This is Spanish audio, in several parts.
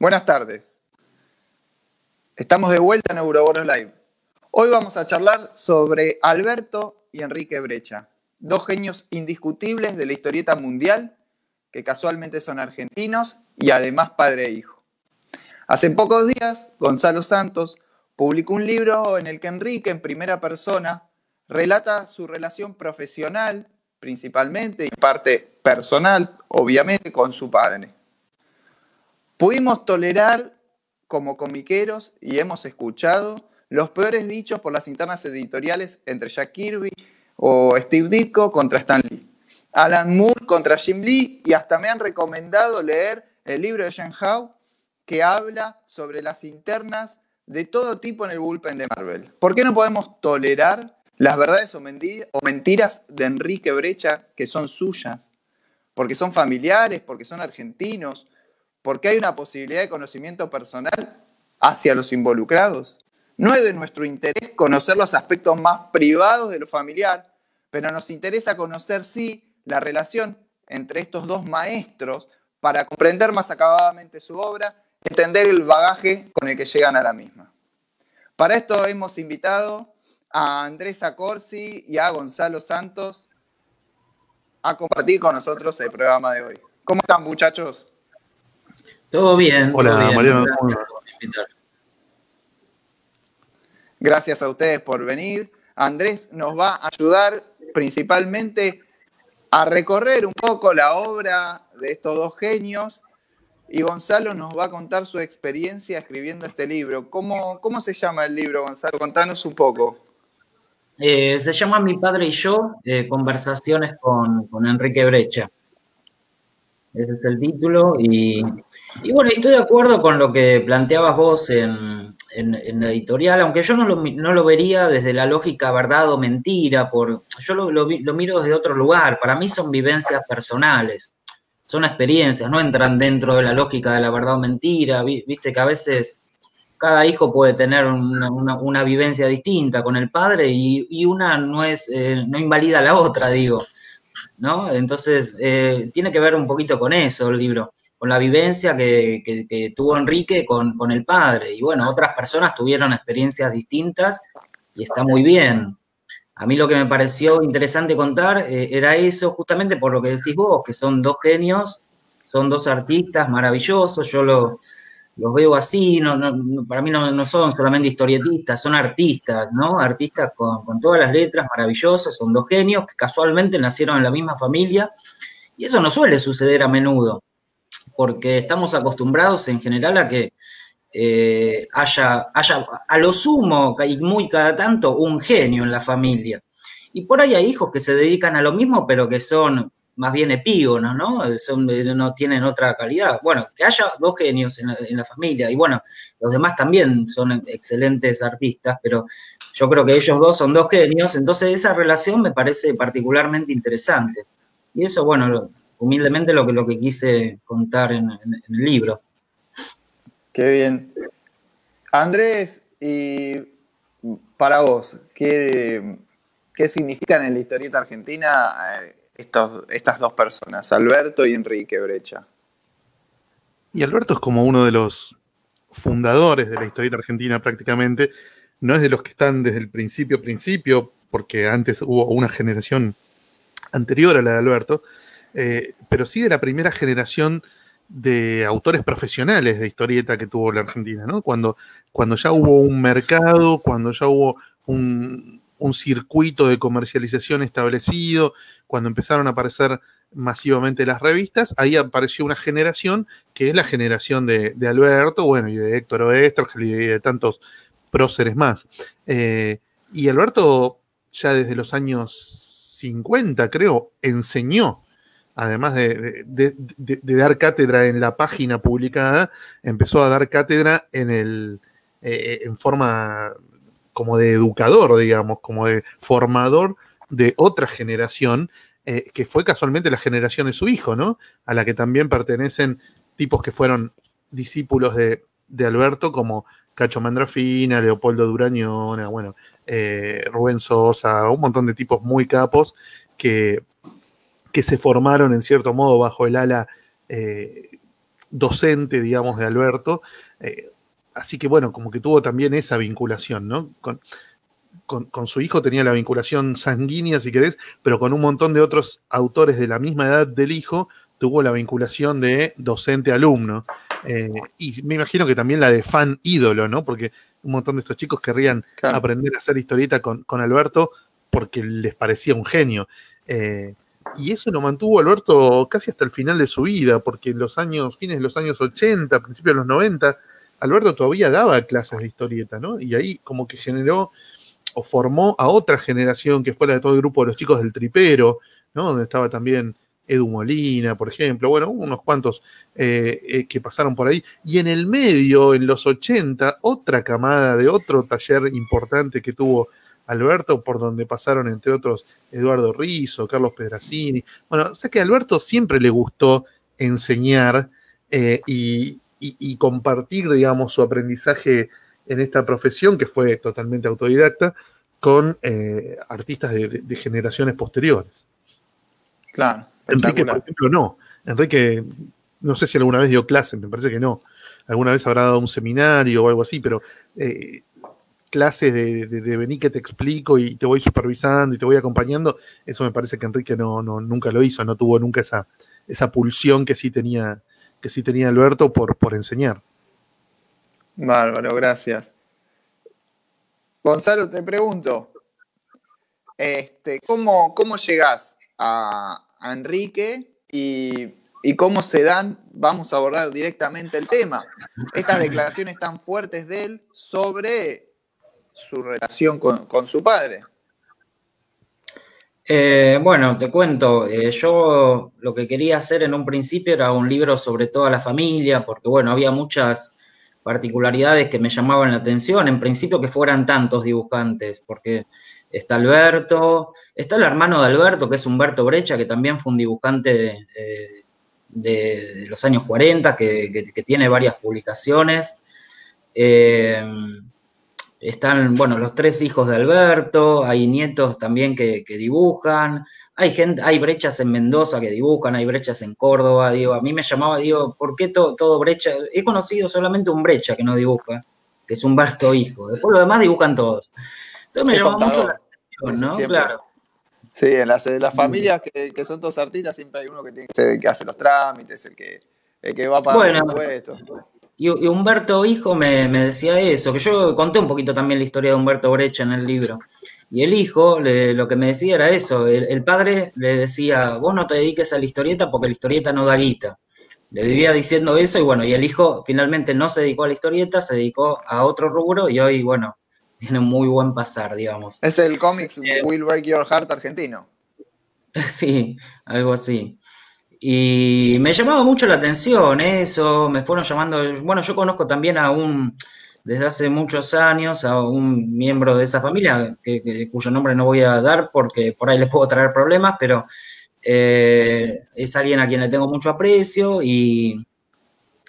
Buenas tardes. Estamos de vuelta en Euroboros Live. Hoy vamos a charlar sobre Alberto y Enrique Brecha, dos genios indiscutibles de la historieta mundial que casualmente son argentinos y además padre e hijo. Hace pocos días, Gonzalo Santos publicó un libro en el que Enrique, en primera persona, relata su relación profesional, principalmente, y parte personal, obviamente, con su padre. Pudimos tolerar como comiqueros y hemos escuchado los peores dichos por las internas editoriales entre Jack Kirby o Steve Ditko contra Stan Lee, Alan Moore contra Jim Lee y hasta me han recomendado leer el libro de Jean Howe que habla sobre las internas de todo tipo en el bullpen de Marvel. ¿Por qué no podemos tolerar las verdades o mentiras de Enrique Brecha que son suyas? Porque son familiares, porque son argentinos, porque hay una posibilidad de conocimiento personal hacia los involucrados. No es de nuestro interés conocer los aspectos más privados de lo familiar, pero nos interesa conocer, sí, la relación entre estos dos maestros para comprender más acabadamente su obra y entender el bagaje con el que llegan a la misma. Para esto hemos invitado a Andrés Acorsi y a Gonzalo Santos a compartir con nosotros el programa de hoy. ¿Cómo están, muchachos? Todo bien. Hola, Mariano. Gracias, a ustedes por venir. Andrés nos va a ayudar principalmente a recorrer un poco la obra de estos dos genios y Gonzalo nos va a contar su experiencia escribiendo este libro. ¿Cómo, cómo se llama el libro, Gonzalo? Contanos un poco. Eh, se llama Mi padre y yo, eh, conversaciones con, con Enrique Brecha. Ese es el título. Y, bueno, estoy de acuerdo con lo que planteabas vos en, la editorial, aunque yo no lo, vería desde la lógica verdad o mentira, por, yo lo, miro desde otro lugar. Para mí son vivencias personales, son experiencias, no entran dentro de la lógica de la verdad o mentira. Viste que a veces cada hijo puede tener una, vivencia distinta con el padre y, una no es eh, no invalida la otra, digo. ¿no? Entonces, eh, tiene que ver un poquito con eso el libro, con la vivencia que, tuvo Enrique con, el padre. Y bueno, otras personas tuvieron experiencias distintas y está muy bien. A mí lo que me pareció interesante contar eh, era eso, justamente por lo que decís vos, que son dos genios, son dos artistas maravillosos. Yo lo, los veo así, no, para mí no, son solamente historietistas, son artistas, ¿no? Artistas con, todas las letras maravillosas, son dos genios que casualmente nacieron en la misma familia y eso no suele suceder a menudo, porque estamos acostumbrados en general a que eh, haya, haya a lo sumo y muy cada tanto un genio en la familia. Y por ahí hay hijos que se dedican a lo mismo, pero que son más bien epígonos, ¿no? Son, no tienen otra calidad. Bueno, que haya dos genios en la, familia, y bueno, los demás también son excelentes artistas, pero yo creo que ellos dos son dos genios, entonces esa relación me parece particularmente interesante. Y eso, bueno, humildemente lo que, lo que quise contar en, el libro. Qué bien. Andrés, y para vos, ¿qué, qué significan en la historieta argentina eh, estas dos personas, Alberto y Enrique Brecha. Y Alberto es como uno de los fundadores de la historieta argentina prácticamente, no es de los que están desde el principio, principio, porque antes hubo una generación anterior a la de Alberto, eh, pero sí de la primera generación de autores profesionales de historieta que tuvo la Argentina, ¿no? Cuando, cuando ya hubo un mercado, cuando ya hubo un, circuito de comercialización establecido, cuando empezaron a aparecer masivamente las revistas, ahí apareció una generación que es la generación de, Alberto, bueno, y de Héctor Oestergel y de tantos próceres más. Eh, y Alberto, ya desde los años 50, creo, enseñó, además de, dar cátedra en la página publicada, empezó a dar cátedra en el, eh, en forma como de educador, digamos, como de formador de otra generación, eh, que fue casualmente la generación de su hijo, ¿no? A la que también pertenecen tipos que fueron discípulos de, Alberto, como Cacho Mandrafina, Leopoldo Durañona, bueno, eh, Rubén Sosa, un montón de tipos muy capos que, que se formaron en cierto modo bajo el ala eh, docente, digamos, de Alberto. Eh, así que bueno, como que tuvo también esa vinculación, ¿no? Con, con, su hijo tenía la vinculación sanguínea, si querés, pero con un montón de otros autores de la misma edad del hijo tuvo la vinculación de docente-alumno. Eh, y me imagino que también la de fan ídolo, ¿no? Porque un montón de estos chicos querrían aprender a hacer historieta con, Alberto porque les parecía un genio. Eh, y eso lo mantuvo Alberto casi hasta el final de su vida, porque en los años, fines de los años 80, principios de los 90, Alberto todavía daba clases de historieta, ¿no? Y ahí como que generó o formó a otra generación que fue la de todo el grupo de los chicos del tripero, ¿no? Donde estaba también Edu Molina, por ejemplo, bueno, unos cuantos eh, eh, que pasaron por ahí. Y en el medio, en los 80, otra camada de otro taller importante que tuvo Alberto, por donde pasaron, entre otros, Eduardo Rizzo, Carlos Pedrazzini. Bueno, o sea que a Alberto siempre le gustó enseñar eh, y, compartir, digamos, su aprendizaje en esta profesión, que fue totalmente autodidacta, con artistas de generaciones posteriores. Claro. Enrique, por ejemplo, no. Enrique, no sé si alguna vez dio clases, me parece que no. Alguna vez habrá dado un seminario o algo así, pero eh, clases de, de, venir que te explico y te voy supervisando y te voy acompañando, eso me parece que Enrique no, nunca lo hizo, no tuvo nunca esa, esa pulsión que sí tenía, que sí tenía Alberto por, por enseñar. Bárbaro, gracias. Gonzalo, te pregunto, este, ¿cómo, cómo llegás a, a Enrique y, cómo se dan, vamos a abordar directamente el tema, estas declaraciones tan fuertes de él sobre su relación con, su padre. Eh, bueno, te cuento, eh, yo lo que quería hacer en un principio era un libro sobre toda la familia, porque bueno, había muchas particularidades que me llamaban la atención, en principio que fueran tantos dibujantes, porque está Alberto, está el hermano de Alberto, que es Humberto Brecha, que también fue un dibujante de, los años 40, que, tiene varias publicaciones. Eh, están, bueno, los tres hijos de Alberto, hay nietos también que, dibujan, hay gente, hay brechas en Mendoza que dibujan, hay brechas en Córdoba, digo, a mí me llamaba, digo, ¿por qué todo brecha? He conocido solamente un brecha que no dibuja, que es Humberto hijo, después los demás dibujan todos. Entonces me llamó mucho la atención, ¿no? Claro. Sí, en las, familias que, son todos artistas siempre hay uno que tiene que ser el que hace los trámites, el que, el que va a pagar los impuestos. Y, Humberto Hijo me, decía eso, que yo conté un poquito también la historia de Humberto Brecha en el libro. Y el hijo lo que me decía era eso, el, padre le decía, vos no te dediques a la historieta porque la historieta no da guita. Le vivía diciendo eso y bueno, y el hijo finalmente no se dedicó a la historieta, se dedicó a otro rubro y hoy, bueno, tiene un muy buen pasar, digamos. Es el cómics eh, Will Break Your Heart argentino. Sí, algo así. Y me llamaba mucho la atención eso, me fueron llamando, bueno, yo conozco también a un, desde hace muchos años, a un miembro de esa familia, cuyo nombre no voy a dar porque por ahí les puedo traer problemas, pero eh, es alguien a quien le tengo mucho aprecio y,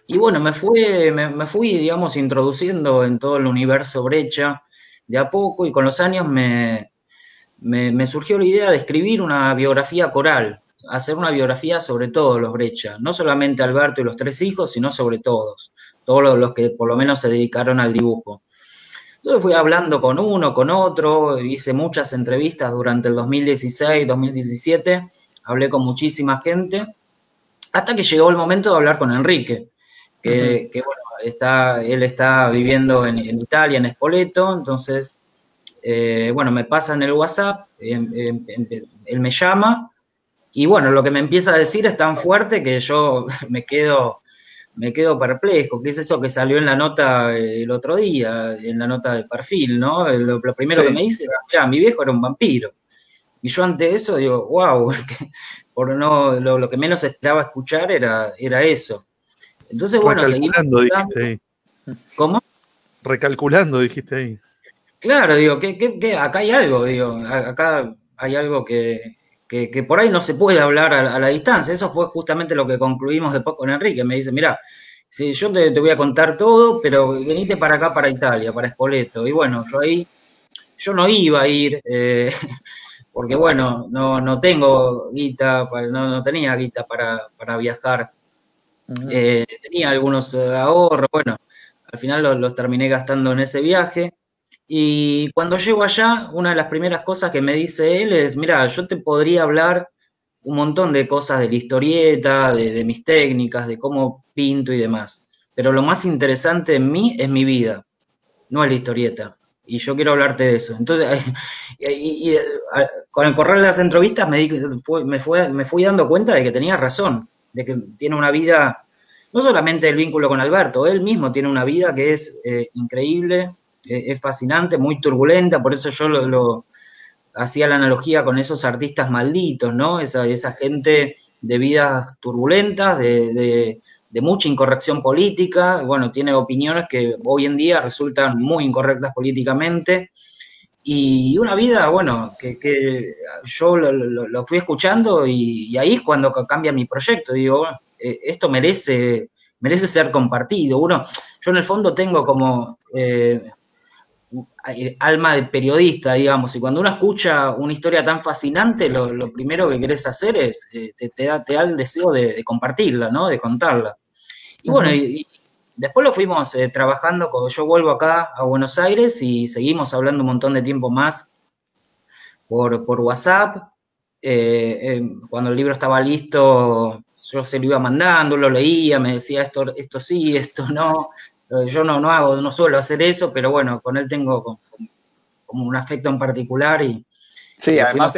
y bueno, me fui, me, fui, digamos, introduciendo en todo el universo brecha de a poco y con los años me, me, surgió la idea de escribir una biografía coral, hacer una biografía sobre todos los Brecha, no solamente Alberto y los tres hijos, sino sobre todos, todos los que por lo menos se dedicaron al dibujo. Entonces fui hablando con uno, con otro, hice muchas entrevistas durante el 2016, 2017, hablé con muchísima gente, hasta que llegó el momento de hablar con Enrique que, bueno, está, él está viviendo en, Italia, en Spoleto, entonces, eh, bueno, me pasa en el WhatsApp, él me llama, y bueno, lo que me empieza a decir es tan fuerte que yo me quedo, me quedo perplejo, que es eso que salió en la nota el otro día, en la nota de perfil, ¿no? Lo, primero que me dice era, mira, mi viejo era un vampiro. Y yo ante eso digo, wow, por no, lo, lo, que menos esperaba escuchar era, era eso. Entonces, bueno, Recalculando, dijiste ahí. ¿Cómo? Recalculando, dijiste ahí. Claro, digo, que, acá hay algo, digo, acá hay algo que, por ahí no se puede hablar a, la distancia. Eso fue justamente lo que concluimos después con Enrique. Me dice, mira, si yo te, voy a contar todo, pero venite para acá, para Italia, para Spoleto. Y bueno, yo ahí, yo no iba a ir, eh, porque bueno, no, no tengo guita, no, no tenía guita para, para viajar Eh, tenía algunos eh, ahorros, bueno, al final los, terminé gastando en ese viaje. Y cuando llego allá, una de las primeras cosas que me dice él es, mira, yo te podría hablar un montón de cosas de la historieta, de, mis técnicas, de cómo pinto y demás. Pero lo más interesante en mí es mi vida, no es la historieta. Y yo quiero hablarte de eso. Entonces, con el correr de las entrevistas me, me, fue, me fui dando cuenta de que tenía razón de que tiene una vida, no solamente el vínculo con Alberto, él mismo tiene una vida que es eh, increíble, es fascinante, muy turbulenta, por eso yo lo, hacía la analogía con esos artistas malditos, ¿no? Esa, esa gente de vidas turbulentas, de, de, mucha incorrección política, bueno, tiene opiniones que hoy en día resultan muy incorrectas políticamente, y una vida, bueno, que, yo lo, fui escuchando y, ahí es cuando cambia mi proyecto. Digo, eh, esto merece, merece ser compartido. Uno, yo en el fondo tengo como eh, alma de periodista, digamos, y cuando uno escucha una historia tan fascinante, lo, primero que querés hacer es, eh, te, da, te da el deseo de, compartirla, ¿no? De contarla. Y bueno, y, Después lo fuimos eh, trabajando, cuando yo vuelvo acá a Buenos Aires y seguimos hablando un montón de tiempo más por, WhatsApp. Eh, eh, cuando el libro estaba listo, yo se lo iba mandando, lo leía, me decía esto, esto sí, esto no. Yo no, no hago, no suelo hacer eso, pero bueno, con él tengo como, un afecto en particular y. Sí, además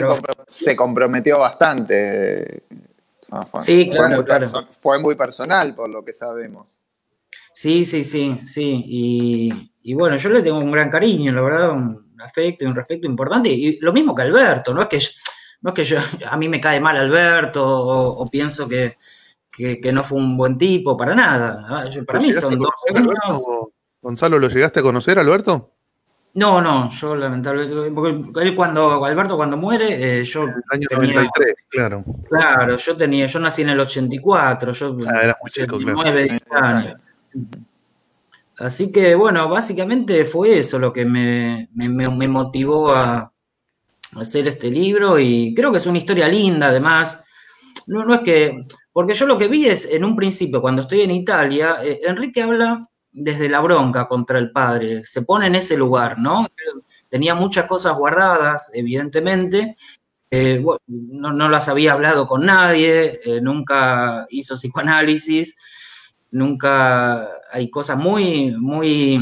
se, comprometió bastante. sí, claro, claro. Fue muy personal, por lo que sabemos. Sí, sí, sí, sí. Y, bueno, yo le tengo un gran cariño, la verdad, un afecto y un respeto importante. Y lo mismo que Alberto, no es que, no es que yo, a mí me cae mal Alberto o, pienso que, no fue un buen tipo, para nada. para mí son dos Gonzalo, ¿lo llegaste a conocer, Alberto? No, no, yo lamentablemente, porque él cuando, Alberto cuando muere, eh, yo el año tenía, 93, claro. Claro, yo tenía, yo nací en el 84, yo ah, era muy chico, 9, 10 años. Así que bueno, básicamente fue eso lo que me, motivó a hacer este libro y creo que es una historia linda además. No, no es que, porque yo lo que vi es en un principio, cuando estoy en Italia, eh, Enrique habla desde la bronca contra el padre, se pone en ese lugar, ¿no? Tenía muchas cosas guardadas, evidentemente, eh, no, las había hablado con nadie, eh, nunca hizo psicoanálisis, nunca, hay cosas muy, muy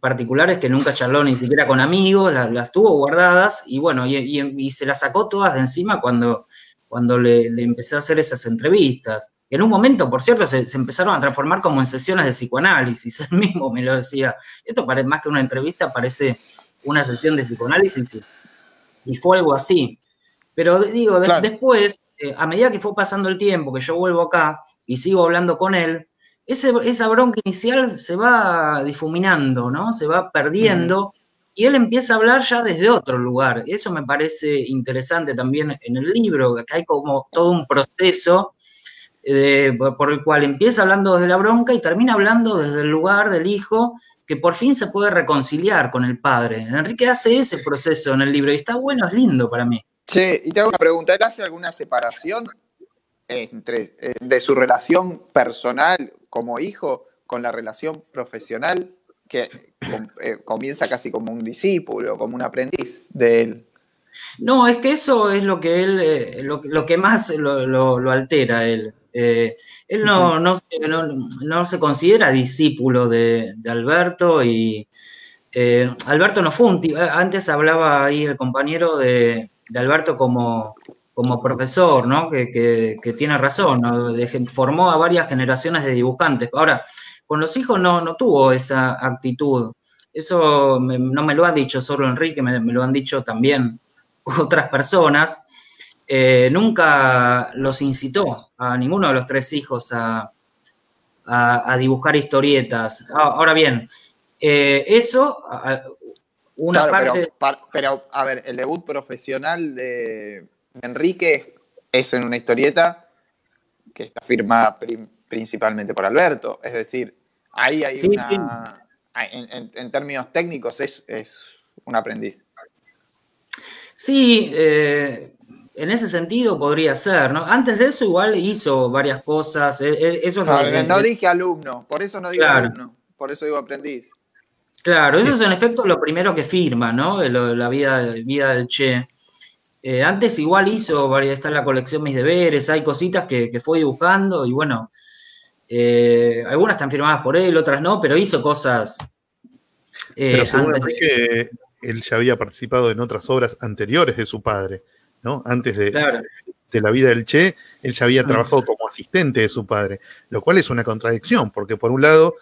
particulares que nunca charló ni siquiera con amigos, las, tuvo guardadas y bueno, y, se las sacó todas de encima cuando, cuando le, empecé a hacer esas entrevistas. En un momento, por cierto, se, empezaron a transformar como en sesiones de psicoanálisis, él mismo me lo decía, esto parece más que una entrevista, parece una sesión de psicoanálisis y, fue algo así. Pero digo, después, eh, a medida que fue pasando el tiempo, que yo vuelvo acá y sigo hablando con él, esa bronca inicial se va difuminando, ¿no? Se va perdiendo. Y él empieza a hablar ya desde otro lugar. Eso me parece interesante también en el libro, que hay como todo un proceso eh, por el cual empieza hablando desde la bronca y termina hablando desde el lugar del hijo, que por fin se puede reconciliar con el padre. Enrique hace ese proceso en el libro y está bueno, es lindo para mí. Sí, y te hago una pregunta, ¿él hace alguna separación entre, eh, de su relación personal como hijo con la relación profesional que eh, comienza casi como un discípulo, como un aprendiz de él. No, es que eso es lo que él, eh, lo, que más lo, altera él. Eh, él no, no, no, se considera discípulo de, Alberto y Alberto no fue un antes hablaba ahí el compañero de, de Alberto como, como profesor, ¿no? Que, tiene razón, ¿no? formó a varias generaciones de dibujantes. Ahora, con los hijos no, no tuvo esa actitud. Eso no me lo ha dicho solo Enrique, me, lo han dicho también otras personas. Eh, nunca los incitó a ninguno de los tres hijos a, dibujar historietas. Ah, ahora bien, eh, eso, una parte... pero, a ver, el debut profesional de, Enrique, eso en una historieta que está firmada principalmente por Alberto. Es decir, ahí hay una. En, términos técnicos, es, un aprendiz. Sí, eh, en ese sentido podría ser, ¿no? Antes de eso igual hizo varias cosas. e- e- Eso es No, dije alumno, por eso no digo Claro. alumno, por eso digo aprendiz. Claro, eso es en efecto lo primero que firma, ¿no? Lo- la vida, vida del Che. Eh, antes igual hizo, está en la colección Mis Deberes, hay cositas que, que fue dibujando y bueno, eh, algunas están firmadas por él, otras no, pero hizo cosas eh, Pero según antes de- Enrique, él ya había participado en otras obras anteriores de su padre, ¿no? Antes de, Claro, de la vida del Che, él ya había Mm. trabajado como asistente de su padre, lo cual es una contradicción, porque por un lado,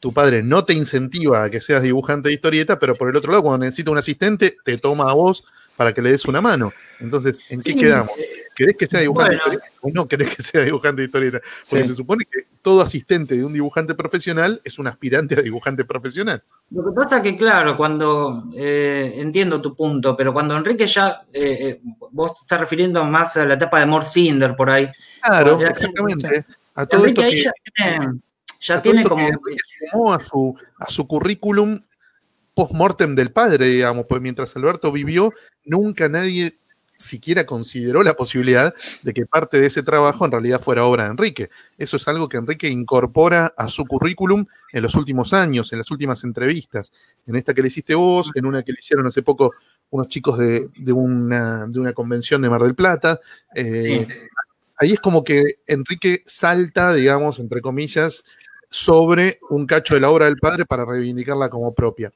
tu padre no te incentiva a que seas dibujante de historieta, pero por el otro lado, cuando necesita un asistente, te toma a vos para que le des una mano. Entonces, ¿en qué Sí, quedamos? eh, ¿Querés que sea dibujante Bueno. historieta o no querés que sea dibujante de historieta? Porque Sí. se supone que todo asistente de un dibujante profesional es un aspirante a dibujante profesional. Lo que pasa que, claro, cuando eh, entiendo tu punto, pero cuando Enrique ya, eh, eh, vos te estás refiriendo más a la etapa de Mort Cinder por ahí. Claro, exactamente. A todo Enrique esto ahí que, ya tiene, ya a tiene como. Sumó a su, a su currículum post-mortem del padre, digamos, pues mientras Alberto vivió, nunca nadie siquiera consideró la posibilidad de que parte de ese trabajo en realidad fuera obra de Enrique. Eso es algo que Enrique incorpora a su currículum en los últimos años, en las últimas entrevistas, en esta que le hiciste vos, en una que le hicieron hace poco unos chicos de, de una, de una convención de Mar del Plata. eh, Sí. ahí es como que Enrique salta, digamos, entre comillas, sobre un cacho de la obra del padre para reivindicarla como propia.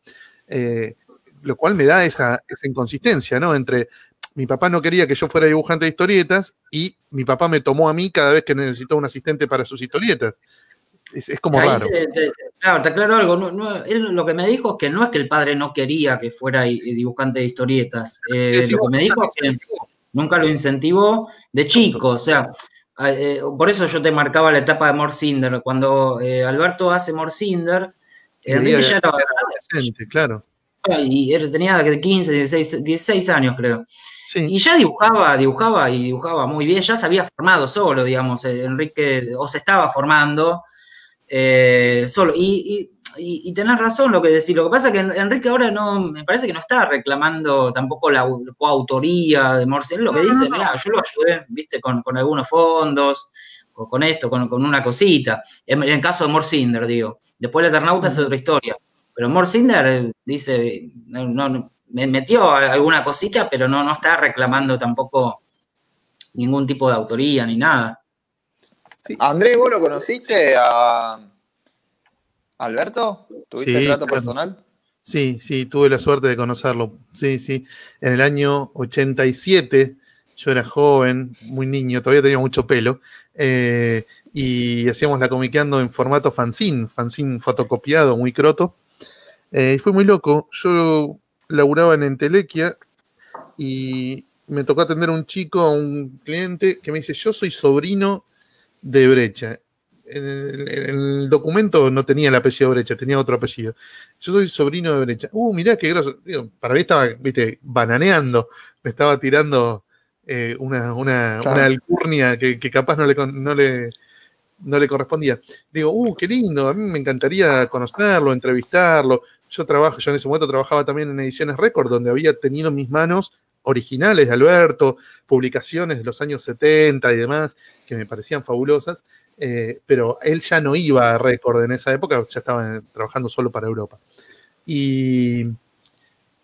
Eh, lo cual me da esa, esa inconsistencia, ¿no? Entre mi papá no quería que yo fuera dibujante de historietas y mi papá me tomó a mí cada vez que necesitó un asistente para sus historietas. Es, es como Ahí raro. te- te- claro, te aclaro algo. No, no, él lo que me dijo es que no es que el padre no quería que fuera dibujante de historietas. Eh, lo que me dijo es que nunca lo incentivó de chico. O sea, eh, por eso yo te marcaba la etapa de Morcinder. Cuando eh, Alberto hace Morcinder, Enrique ya era, claro. y él tenía 15, 16, 16 años, creo. Sí, Y ya dibujaba, dibujaba y dibujaba muy bien, ya se había formado solo, digamos, eh, Enrique, o se estaba formando eh, solo. Y, y, y- tenés razón lo que decís, lo que pasa es que Enrique ahora no, me parece que no está reclamando tampoco la au- coautoría de Morsi, él lo que No, dice, no. mira, yo lo ayudé, viste, con, con algunos fondos, o con esto, con, con una cosita, en, el caso de Morsinder, digo. Después el Eternauta es otra historia. Pero Morsinder eh, dice, no, no, me metió alguna cosita, pero no, no está reclamando tampoco ningún tipo de autoría ni nada. Andrés, ¿vos lo conociste a Alberto? ¿Tuviste Sí, trato claro. personal? Sí, sí, tuve la suerte de conocerlo. Sí, sí. En el año 87, yo era joven, muy niño, todavía tenía mucho pelo, eh, y hacíamos la comiqueando en formato fanzine, fanzine fotocopiado, muy croto. Eh, y fue muy loco. Yo laburaba en Entelequia y me tocó atender a un chico, a un cliente, que me dice, yo soy sobrino de Brecha. En el, en el documento no tenía el apellido Brecha, tenía otro apellido. Yo soy sobrino de Brecha. Uh, mirá qué groso. Digo, para mí estaba, viste, bananeando. Me estaba tirando eh, una, una, Claro. una alcurnia que, que capaz no le, no, le, no le correspondía. Digo, uh, qué lindo. A mí me encantaría conocerlo, entrevistarlo. Yo trabajo, yo en ese momento trabajaba también en Ediciones Record, donde había tenido en mis manos originales de Alberto, publicaciones de los años 70 y demás, que me parecían fabulosas. Eh, pero él ya no iba a récord en esa época, ya estaba trabajando solo para Europa. Y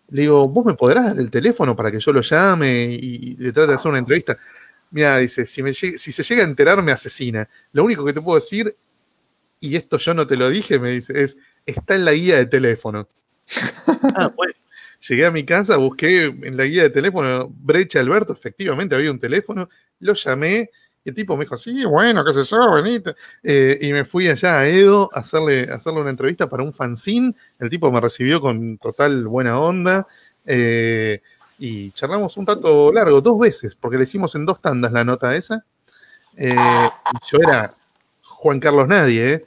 le digo, ¿vos me podrás dar el teléfono para que yo lo llame y, le trate de hacer una entrevista? Mira, dice, si, si se llega a enterar me asesina. Lo único que te puedo decir, y esto yo no te lo dije, me dice, es, está en la guía de teléfono. ah, bueno. Llegué a mi casa, busqué en la guía de teléfono Brecha Alberto, efectivamente había un teléfono, lo llamé y el tipo me dijo, sí, bueno, qué sé yo, venite. Eh, y me fui allá a Edo a hacerle, a hacerle una entrevista para un fanzine. El tipo me recibió con total buena onda. eh, y charlamos un rato largo, dos veces, porque le hicimos en dos tandas la nota esa. Eh, y yo era Juan Carlos Nadie, ¿eh?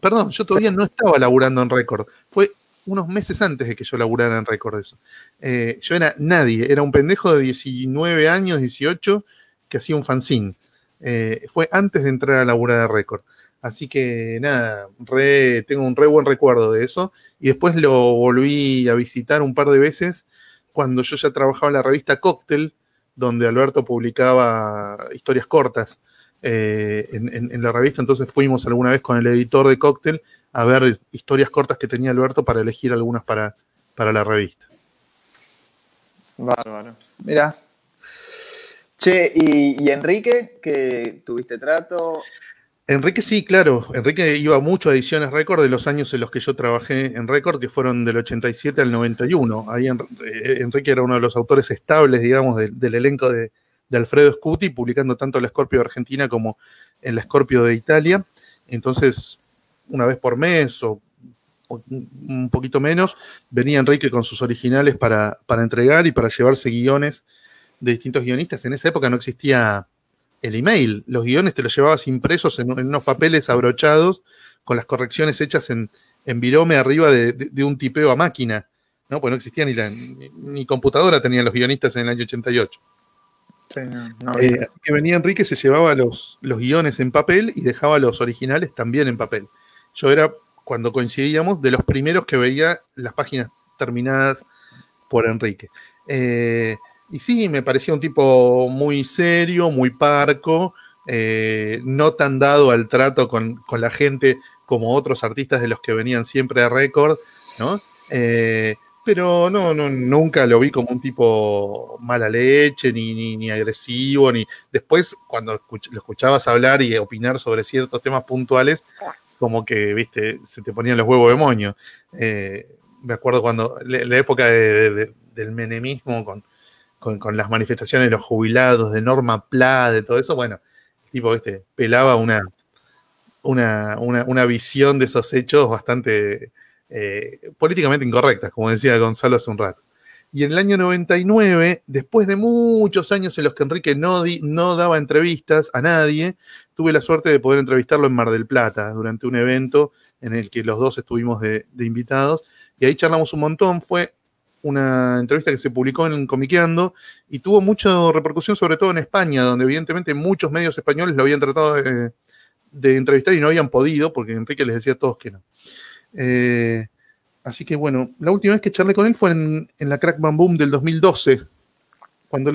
Perdón, yo todavía no estaba laburando en récord. Fue unos meses antes de que yo laburara en récord eso. Eh, yo era nadie, era un pendejo de 19 años, 18, que hacía un fanzine. Eh, fue antes de entrar a laburar de récord. Así que nada, re- tengo un re buen recuerdo de eso. Y después lo volví a visitar un par de veces cuando yo ya trabajaba en la revista Cocktail, donde Alberto publicaba historias cortas eh, en, la revista, entonces fuimos alguna vez con el editor de Cóctel a ver historias cortas que tenía Alberto para elegir algunas para, para la revista. Bárbaro. Mira. Che, ¿y, ¿y, Enrique, que tuviste trato? Enrique sí, claro. Enrique iba mucho a Ediciones Récord de los años en los que yo trabajé en Récord, que fueron del 87 al 91. Ahí eh, Enrique era uno de los autores estables, digamos, del elenco de, Alfredo Scuti, publicando tanto la Scorpio de Argentina como en la Scorpio de Italia. Entonces, una vez por mes o, un poquito menos, venía Enrique con sus originales para, para entregar y para llevarse guiones de distintos guionistas. En esa época no existía el email. Los guiones te los llevabas impresos en, unos papeles abrochados con las correcciones hechas en, en virome arriba de, un tipeo a máquina. ¿no? Pues no existía ni, la, ni, computadora tenían los guionistas en el año 88. Eh, así que venía Enrique, se llevaba los, los guiones en papel y dejaba los originales también en papel. Yo era, cuando coincidíamos, de los primeros que veía las páginas terminadas por Enrique. Eh, y sí, me parecía un tipo muy serio, muy parco, eh, no tan dado al trato con, la gente como otros artistas de los que venían siempre a récord, ¿no? Eh, pero no, no, nunca lo vi como un tipo mala leche, ni, ni, agresivo, ni. Después, cuando lo escuchabas hablar y opinar sobre ciertos temas puntuales, como que, viste, se te ponían los huevos de. Eh, me acuerdo cuando, la, época del menemismo con, con, las manifestaciones de los jubilados, de Norma Pla, de todo eso, bueno, tipo, este, pelaba una, una, una, visión de esos hechos bastante eh, políticamente incorrectas, como decía Gonzalo hace un rato. Y en el año 99, después de muchos años en los que Enrique no, no daba entrevistas a nadie, tuve la suerte de poder entrevistarlo en Mar del Plata durante un evento en el que los dos estuvimos de, de invitados y ahí charlamos un montón. Fue una entrevista que se publicó en Comiqueando y tuvo mucha repercusión, sobre todo en España, donde evidentemente muchos medios españoles lo habían tratado de, entrevistar y no habían podido, porque Enrique les decía a todos que no. Eh, así que bueno, la última vez que charlé con él fue en, la Crack Bam Boom del 2012, cuando,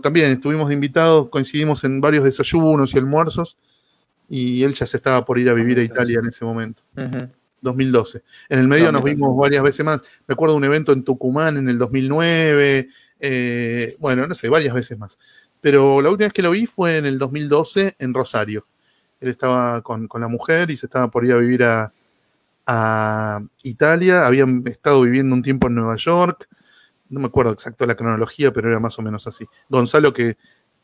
también estuvimos invitados, coincidimos en varios desayunos y almuerzos, y él ya se estaba por ir a vivir a Italia en ese momento. 2012. En el medio nos vimos varias veces más. Recuerdo un evento en Tucumán en el 2009. Eh, bueno, no sé, varias veces más. Pero la última vez que lo vi fue en el 2012 en Rosario. Él estaba con, la mujer y se estaba por ir a vivir a, Italia. Habían estado viviendo un tiempo en Nueva York. No me acuerdo exacto la cronología, pero era más o menos así. Gonzalo, que,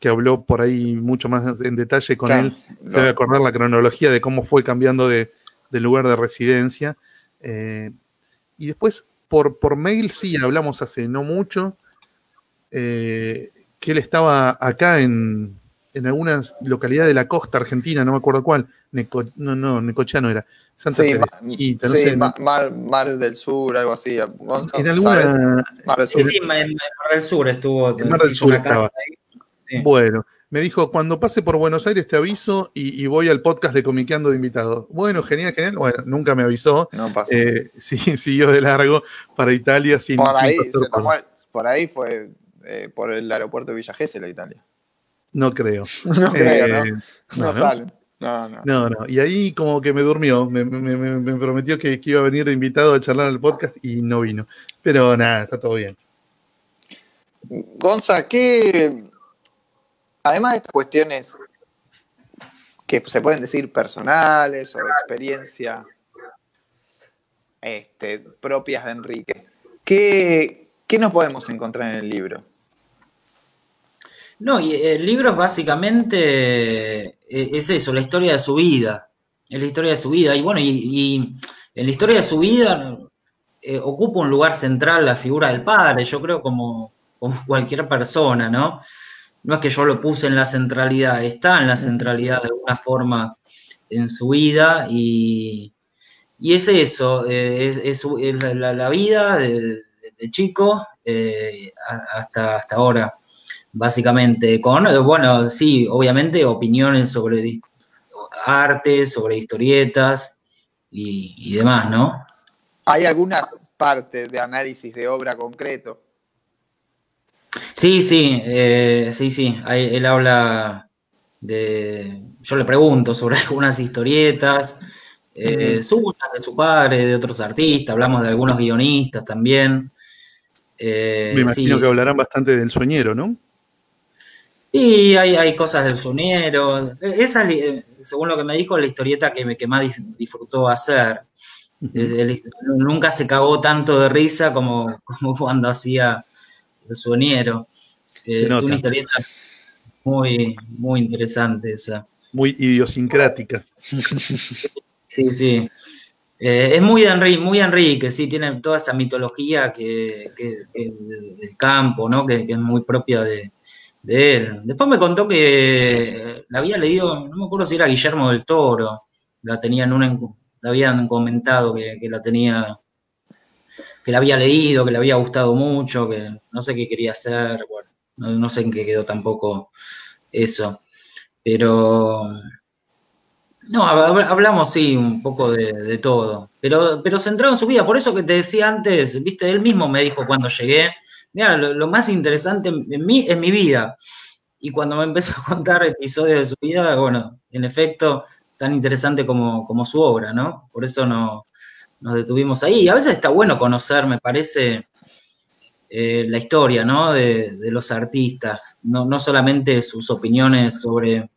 habló por ahí mucho más en detalle con él, se debe acordar la cronología de cómo fue cambiando de, lugar de residencia. Eh, y después, por, por mail, sí, hablamos hace no mucho, eh, que él estaba acá en, en alguna localidad de la costa argentina, no me acuerdo cuál, no, no, Necochea no era, Santa sí, mar, del Sur, algo así. en alguna... Mar del Sur. Sí, Mar del Sur estuvo. Mar del Sur estaba. Bueno, me dijo, cuando pase por Buenos Aires te aviso y, voy al podcast de Comiqueando de invitados. Bueno, genial, genial. Bueno, nunca me avisó. No pasó. Eh, sí, siguió de largo para Italia sin... Por ahí, por ahí fue eh, por el aeropuerto de Villa Gesell, Italia. No creo. no creo, ¿no? Eh, no, salen. No, no. No, no. Y ahí como que me durmió. Me, prometió que, que, iba a venir invitado a charlar al podcast y no vino. Pero nada, está todo bien. Gonza, ¿qué, además de estas cuestiones que se pueden decir personales o de experiencia este, propias de Enrique, ¿qué, nos podemos encontrar en el libro? No, y el libro básicamente eh, es eso, la historia de su vida. Es la historia de su vida. Y bueno, y, en la historia de su vida eh, ocupa un lugar central la figura del padre, yo creo como, cualquier persona, ¿no? no es que yo lo puse en la centralidad, está en la centralidad de alguna forma en su vida y, es eso, eh, es, la, vida de, chico hasta, hasta ahora, básicamente, con, bueno, sí, obviamente opiniones sobre arte, sobre historietas y, y demás, ¿no? ¿Hay algunas partes de análisis de obra concreto? Sí, sí, eh, sí, sí. él habla de. Yo le pregunto sobre algunas historietas, eh, suyas, de su padre, de otros artistas, hablamos de algunos guionistas también. Eh, Me imagino que hablarán bastante del sueñero, ¿no? Sí, hay, hay cosas del sueñero. E, esa, según lo que me dijo, la historieta que, que más disfrutó hacer. nunca se cagó tanto de risa como, como cuando hacía el sueñero. es una historieta muy, muy interesante esa. Muy idiosincrática. sí, sí. Eh, es muy Enrique, muy Enrique, sí, tiene toda esa mitología que, del campo, ¿no? Que, es muy propia de, él. Después me contó que la había leído, no me acuerdo si era Guillermo del Toro, la tenían una, la habían comentado que, la tenía, que la había leído, que le había gustado mucho, que no sé qué quería hacer, bueno, no sé en qué quedó tampoco eso. Pero no, hablamos sí un poco de, todo, pero, pero centrado en su vida. Por eso que te decía antes, viste, él mismo me dijo cuando llegué, mira, lo, más interesante en mí es mi vida. Y cuando me empezó a contar episodios de su vida, bueno, en efecto, tan interesante como, como su obra, ¿no? Por eso no, nos detuvimos ahí. Y a veces está bueno conocer, me parece, eh, la historia, ¿no? De, de los artistas, no, no solamente sus opiniones sobre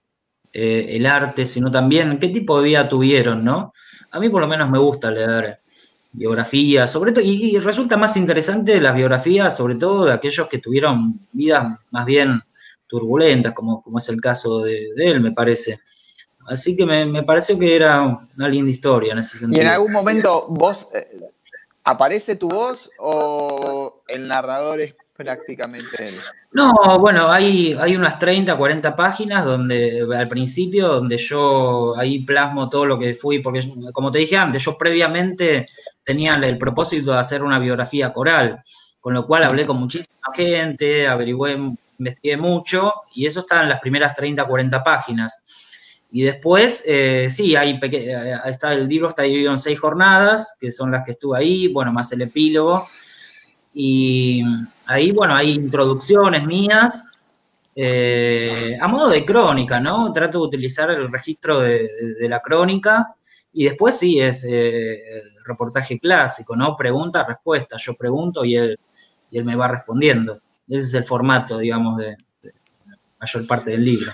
eh, el arte, sino también qué tipo de vida tuvieron, ¿no? A mí por lo menos me gusta leer biografías, sobre todo, y, resulta más interesante las biografías, sobre todo de aquellos que tuvieron vidas más bien turbulentas, como, como es el caso de, él, me parece. Así que me, pareció que era una linda historia en ese sentido. ¿Y en algún momento vos, eh, aparece tu voz o el narrador es prácticamente él? No, bueno, hay, hay unas 30, 40 páginas donde al principio, donde yo ahí plasmo todo lo que fui, porque como te dije antes, yo previamente tenía el propósito de hacer una biografía coral, con lo cual hablé con muchísima gente, averigüé, investigué mucho, y eso está en las primeras 30, 40 páginas. Y después, eh, sí, hay eh, está el libro está dividido en seis jornadas, que son las que estuve ahí, bueno, más el epílogo. Y ahí, bueno, hay introducciones mías eh, a modo de crónica, ¿no? Trato de utilizar el registro de, la crónica y después sí es eh, reportaje clásico, ¿no? Pregunta, respuesta. Yo pregunto y él, y él me va respondiendo. Ese es el formato, digamos, de, la mayor parte del libro.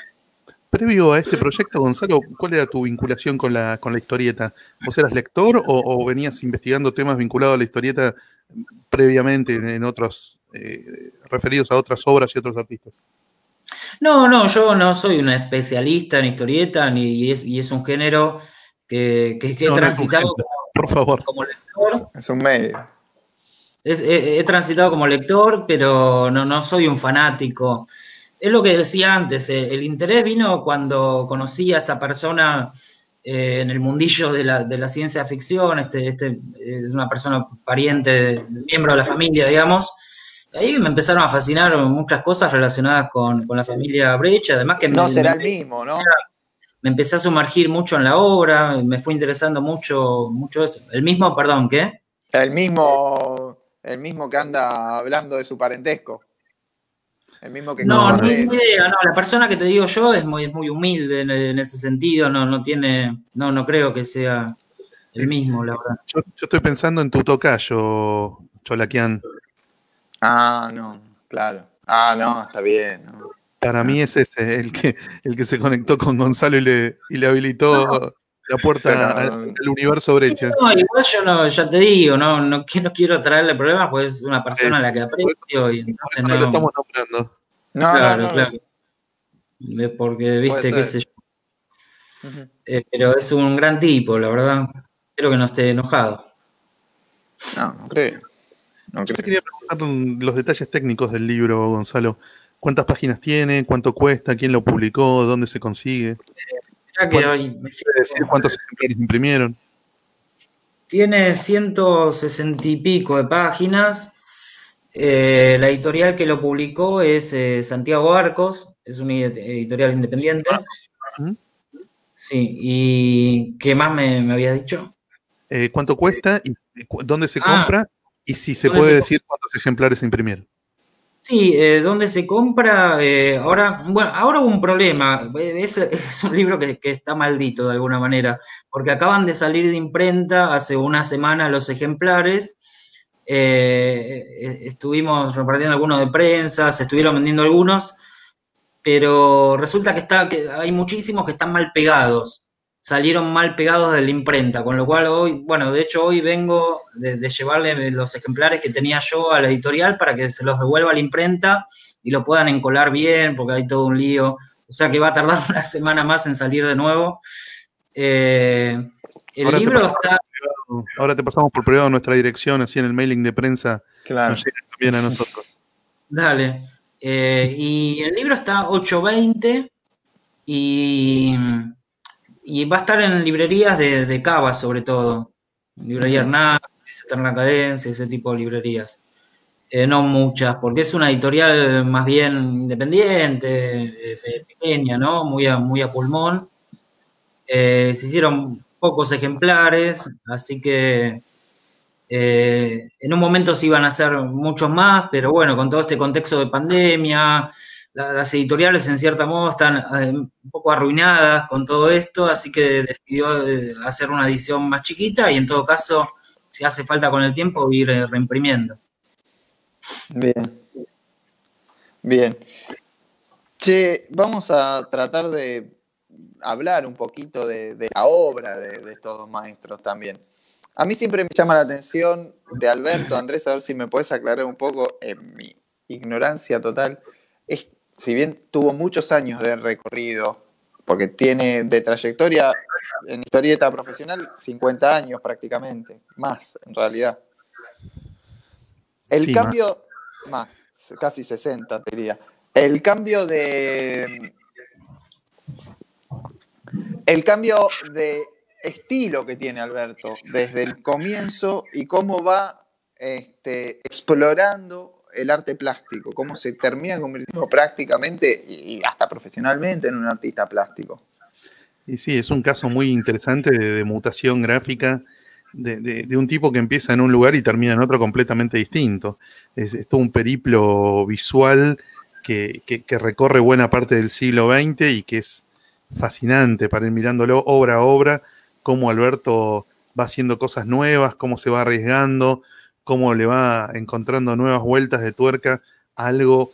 Previo a este proyecto, Gonzalo, ¿cuál era tu vinculación con la, con la historieta? ¿Vos eras lector o venías investigando temas vinculados a la historieta previamente en, otros, eh, referidos a otras obras y otros artistas? No, no, yo no soy un especialista en historieta ni, y, es, y es un género que, que, he transitado por favor. como lector. Es un medio. he, transitado como lector, pero no, no soy un fanático. Es lo que decía antes, eh, el interés vino cuando conocí a esta persona eh, en el mundillo de la, de la, ciencia ficción, este, este es una persona pariente, miembro de la familia, digamos. Ahí me empezaron a fascinar muchas cosas relacionadas con, la familia Brecha, además que... No me, será el mismo, ¿no? Me empecé a sumergir mucho en la obra, me fue interesando mucho, mucho eso. El mismo, perdón, ¿qué? El mismo, el mismo que anda hablando de su parentesco. El mismo que no, ni idea, no, la persona que te digo yo es muy, muy humilde en, ese sentido, no, no tiene, no, no creo que sea el mismo, la verdad. Yo, estoy pensando en tu tocayo, Cholaquian. Ah, no, claro. Ah, no, está bien. Para mí es ese, el que, el que se conectó con Gonzalo y le, y le habilitó la puerta al, universo brecha. No, igual yo no, ya te digo, no, no, no quiero traerle problemas, pues es una persona a la que aprecio y entonces no. lo estamos nombrando. No, claro, claro. Porque, viste, qué sé yo. Eh, pero es un gran tipo, la verdad. Espero que no esté enojado. No, no creo. Yo te quería preguntar los detalles técnicos del libro, Gonzalo. ¿Cuántas páginas tiene? ¿Cuánto cuesta? ¿Quién lo publicó? ¿Dónde se consigue? ¿Cuántos ejemplares imprimieron? Tiene 160 y pico de páginas. Eh, la editorial que lo publicó es eh, Santiago Arcos, es una editorial independiente. Sí, ¿y qué más me, me habías dicho? Eh, ¿Cuánto cuesta y dónde se ah, compra? Y si se puede decir cuántos ejemplares se imprimieron. Sí, eh, ¿dónde se compra? Eh, ahora, bueno, ahora hubo un problema. Es, es un libro que, que, está maldito de alguna manera, porque acaban de salir de imprenta hace una semana los ejemplares. Eh, estuvimos repartiendo algunos de prensa, se estuvieron vendiendo algunos, pero resulta que, está, que hay muchísimos que están mal pegados salieron mal pegados de la imprenta, con lo cual hoy, bueno, de hecho hoy vengo de, de, llevarle los ejemplares que tenía yo a la editorial para que se los devuelva a la imprenta y lo puedan encolar bien, porque hay todo un lío, o sea que va a tardar una semana más en salir de nuevo. Eh, el ahora libro está... Ahora te pasamos por privado nuestra dirección, así en el mailing de prensa, claro. nos llega también a nosotros. Dale. Eh, y el libro está 820 y y va a estar en librerías de, de Cava, sobre todo. Librería Hernández, Eterna Cadencia, ese tipo de librerías. Eh, no muchas, porque es una editorial más bien independiente, eh, pequeña, ¿no? Muy a, muy a pulmón. Eh, se hicieron pocos ejemplares, así que eh, en un momento se iban a hacer muchos más, pero bueno, con todo este contexto de pandemia, las editoriales en cierta modo están eh, un poco arruinadas con todo esto, así que decidió eh, hacer una edición más chiquita y en todo caso, si hace falta con el tiempo, ir eh, reimprimiendo. Bien. Bien. Che, vamos a tratar de hablar un poquito de, la obra de, de, estos dos maestros también. A mí siempre me llama la atención de Alberto, Andrés, a ver si me puedes aclarar un poco en mi ignorancia total. Es, si bien tuvo muchos años de recorrido, porque tiene de trayectoria en historieta profesional 50 años prácticamente, más en realidad. El Sí, cambio, más. casi 60 te diría. El cambio de. El cambio de estilo que tiene Alberto desde el comienzo y cómo va este, explorando el arte plástico, cómo se termina convirtiendo prácticamente y hasta profesionalmente en un artista plástico. Y sí, es un caso muy interesante de, mutación gráfica de, de, de, un tipo que empieza en un lugar y termina en otro completamente distinto. Es, es todo un periplo visual que, que, que, recorre buena parte del siglo XX y que es fascinante para ir mirándolo obra a obra, cómo Alberto va haciendo cosas nuevas, cómo se va arriesgando, cómo le va encontrando nuevas vueltas de tuerca a algo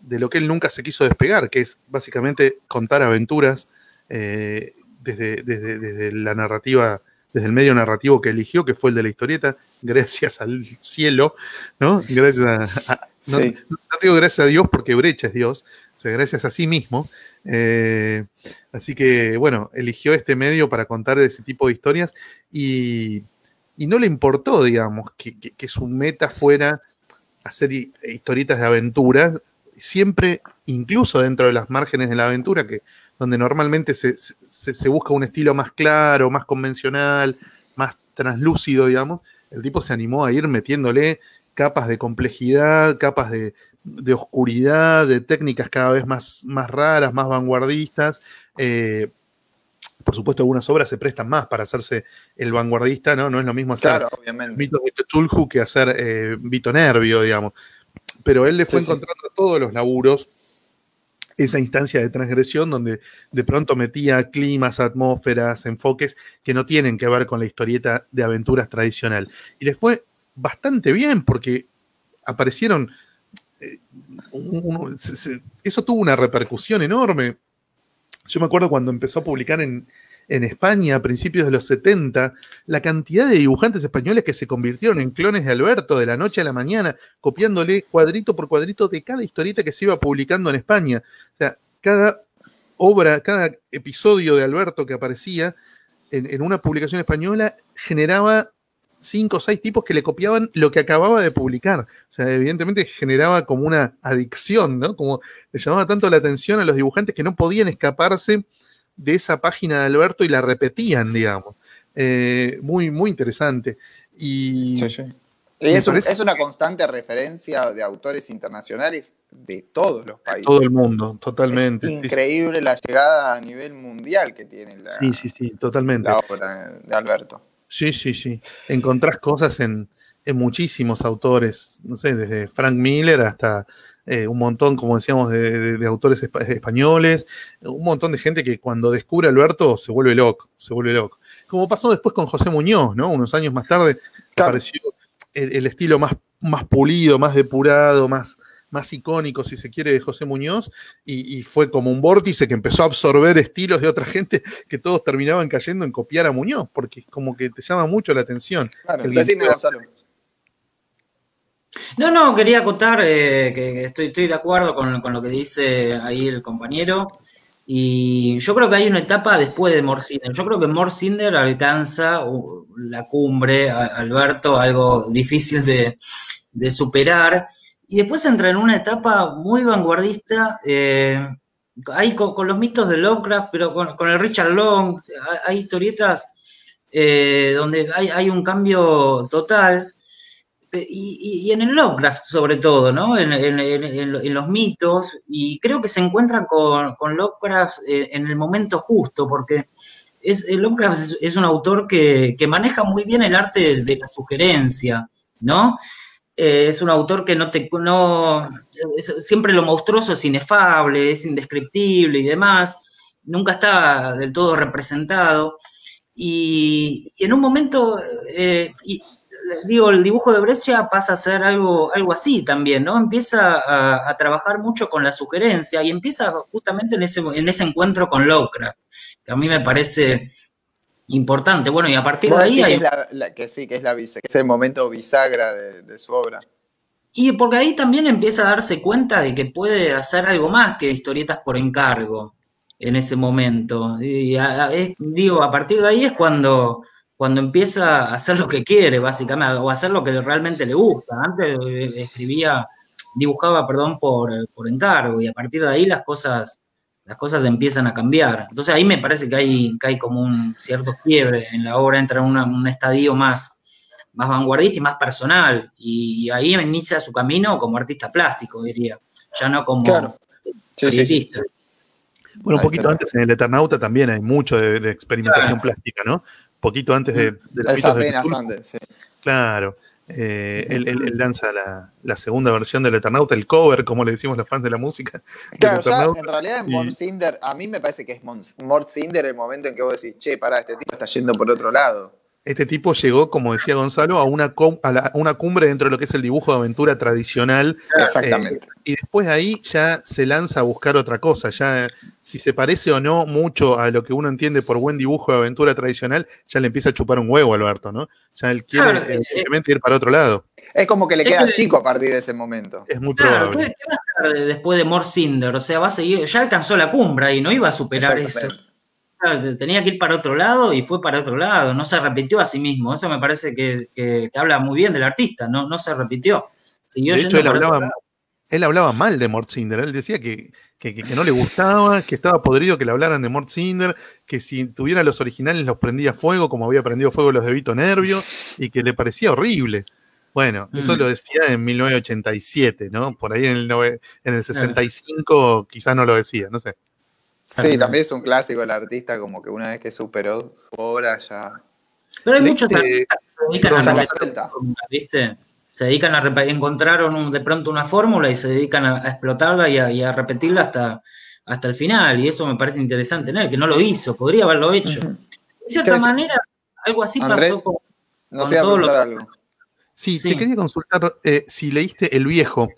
de lo que él nunca se quiso despegar, que es básicamente contar aventuras eh, desde, desde, desde, la narrativa, desde el medio narrativo que eligió, que fue el de la historieta, gracias al cielo, ¿no? Gracias a, a no, sí. no, digo gracias a Dios porque Brecha es Dios, o sea, gracias a sí mismo. Eh, así que, bueno, eligió este medio para contar ese tipo de historias y, y no le importó, digamos, que, su meta fuera hacer historietas de aventuras, siempre, incluso dentro de las márgenes de la aventura, que donde normalmente se, se, se busca un estilo más claro, más convencional, más translúcido, digamos, el tipo se animó a ir metiéndole capas de complejidad, capas de, de oscuridad, de técnicas cada vez más, más raras, más vanguardistas. Eh, por supuesto, algunas obras se prestan más para hacerse el vanguardista, ¿no? No es lo mismo hacer claro, mitos de Cthulhu que hacer eh, Vito Nervio, digamos. Pero él le fue sí, encontrando sí. todos los laburos esa instancia de transgresión donde de pronto metía climas, atmósferas, enfoques que no tienen que ver con la historieta de aventuras tradicional. Y le fue bastante bien porque aparecieron... Eh, uno, se, se, eso tuvo una repercusión enorme. Yo me acuerdo cuando empezó a publicar en, en España a principios de los 70, la cantidad de dibujantes españoles que se convirtieron en clones de Alberto de la noche a la mañana, copiándole cuadrito por cuadrito de cada historieta que se iba publicando en España. O sea, cada obra, cada episodio de Alberto que aparecía en, en una publicación española generaba cinco o seis tipos que le copiaban lo que acababa de publicar. O sea, evidentemente generaba como una adicción, ¿no? Como le llamaba tanto la atención a los dibujantes que no podían escaparse de esa página de Alberto y la repetían, digamos. Eh, muy, muy interesante. Y, sí, sí. y es, un, es, una constante referencia de autores internacionales de todos los países. Todo el mundo, totalmente. Es increíble sí, la llegada a nivel mundial que tiene la, sí, sí, sí, totalmente. la obra de Alberto. Sí, sí, sí. Encontrás cosas en, en muchísimos autores, no sé, desde Frank Miller hasta eh, un montón, como decíamos, de, autores españoles, un montón de gente que cuando descubre a Alberto se vuelve loco, se vuelve loco. Como pasó después con José Muñoz, ¿no? Unos años más tarde apareció el, estilo más, más pulido, más depurado, más, más icónico, si se quiere, de José Muñoz, y, fue como un vórtice que empezó a absorber estilos de otra gente que todos terminaban cayendo en copiar a Muñoz, porque es como que te llama mucho la atención. Claro, no, no, quería acotar eh, que estoy, estoy de acuerdo con, lo que dice ahí el compañero. Y yo creo que hay una etapa después de Morcinder. Yo creo que Morcinder alcanza la cumbre, Alberto, algo difícil de, superar. Y después entra en una etapa muy vanguardista, eh, ahí con, los mitos de Lovecraft, pero con, el Richard Long, hay, historietas eh, donde hay, hay, un cambio total. Este, y, en el Lovecraft sobre todo, ¿no? En, los mitos, y creo que se encuentra con, con Lovecraft eh, en el momento justo, porque es, Lovecraft es, un autor que, maneja muy bien el arte de, la sugerencia, ¿no? Eh, es un autor que no te... No, siempre lo monstruoso es inefable, es indescriptible y demás, nunca está del todo representado. Y, en un momento, eh, digo, el dibujo de Brescia pasa a ser algo, algo así también, ¿no? Empieza a, trabajar mucho con la sugerencia y empieza justamente en ese, en ese encuentro con Lovecraft, que a mí me parece importante. Bueno, y a partir de ahí... Hay... Que, sí, que es, la, que es el momento bisagra de, su obra. Y porque ahí también empieza a darse cuenta de que puede hacer algo más que historietas por encargo en ese momento. Y digo, a partir de ahí es cuando cuando empieza a hacer lo que quiere, básicamente, o a hacer lo que realmente le gusta. Antes escribía, dibujaba, perdón, por, encargo, y a partir de ahí las cosas, las cosas empiezan a cambiar. Entonces ahí me parece que hay, que hay como un cierto quiebre en la obra, entra en un estadio más, más vanguardista y más personal, y, ahí inicia su camino como artista plástico, diría, ya no como claro. Bueno, un poquito antes en el Eternauta también hay mucho de, experimentación plástica, ¿no? poquito antes de, de los apenas antes, sí. Claro. Eh, él, lanza la, segunda versión del Eternauta, el cover, como le decimos los fans de la música. Claro, ya, en realidad Cinder, a mí me parece que es Mort Cinder el momento en que vos decís, che, pará, este tipo está yendo por otro lado este tipo llegó, como decía Gonzalo, a una, a una cumbre dentro de lo que es el dibujo de aventura tradicional. Exactamente. Eh, y después de ahí ya se lanza a buscar otra cosa. Ya, si se parece o no mucho a lo que uno entiende por buen dibujo de aventura tradicional, ya le empieza a chupar un huevo a Alberto, ¿no? Ya él quiere eh, evidentemente ir para otro lado. Es como que le queda chico a partir de ese momento. Es muy probable. ¿Qué va a hacer después de More Cinder? O sea, va a seguir, ya alcanzó la cumbre y no iba a superar eso tenía que ir para otro lado y fue para otro lado, no se repitió a sí mismo. Eso me parece que, habla muy bien del artista, no, no se repitió. de hecho, él hablaba, él hablaba, mal de Mortzinder, él decía que, no le gustaba, que estaba podrido que le hablaran de Mortzinder, que si tuviera los originales los prendía fuego como había prendido fuego los de Vito Nervio y que le parecía horrible. Bueno, eso mm. lo decía en 1987, ¿no? Por ahí en el, en el 65 quizás no lo decía, no sé. Sí, también es un clásico el artista, como que una vez que superó su obra ya. Pero hay muchos que se dedican a ¿viste? Se dedican a encontraron de pronto una fórmula y se dedican a, explotarla y a, repetirla hasta, hasta el final. Y eso me parece interesante en él, que no lo hizo, podría haberlo hecho. De cierta manera, algo así pasó con, no sé todo algo. Sí, te quería consultar eh, si leíste El Viejo,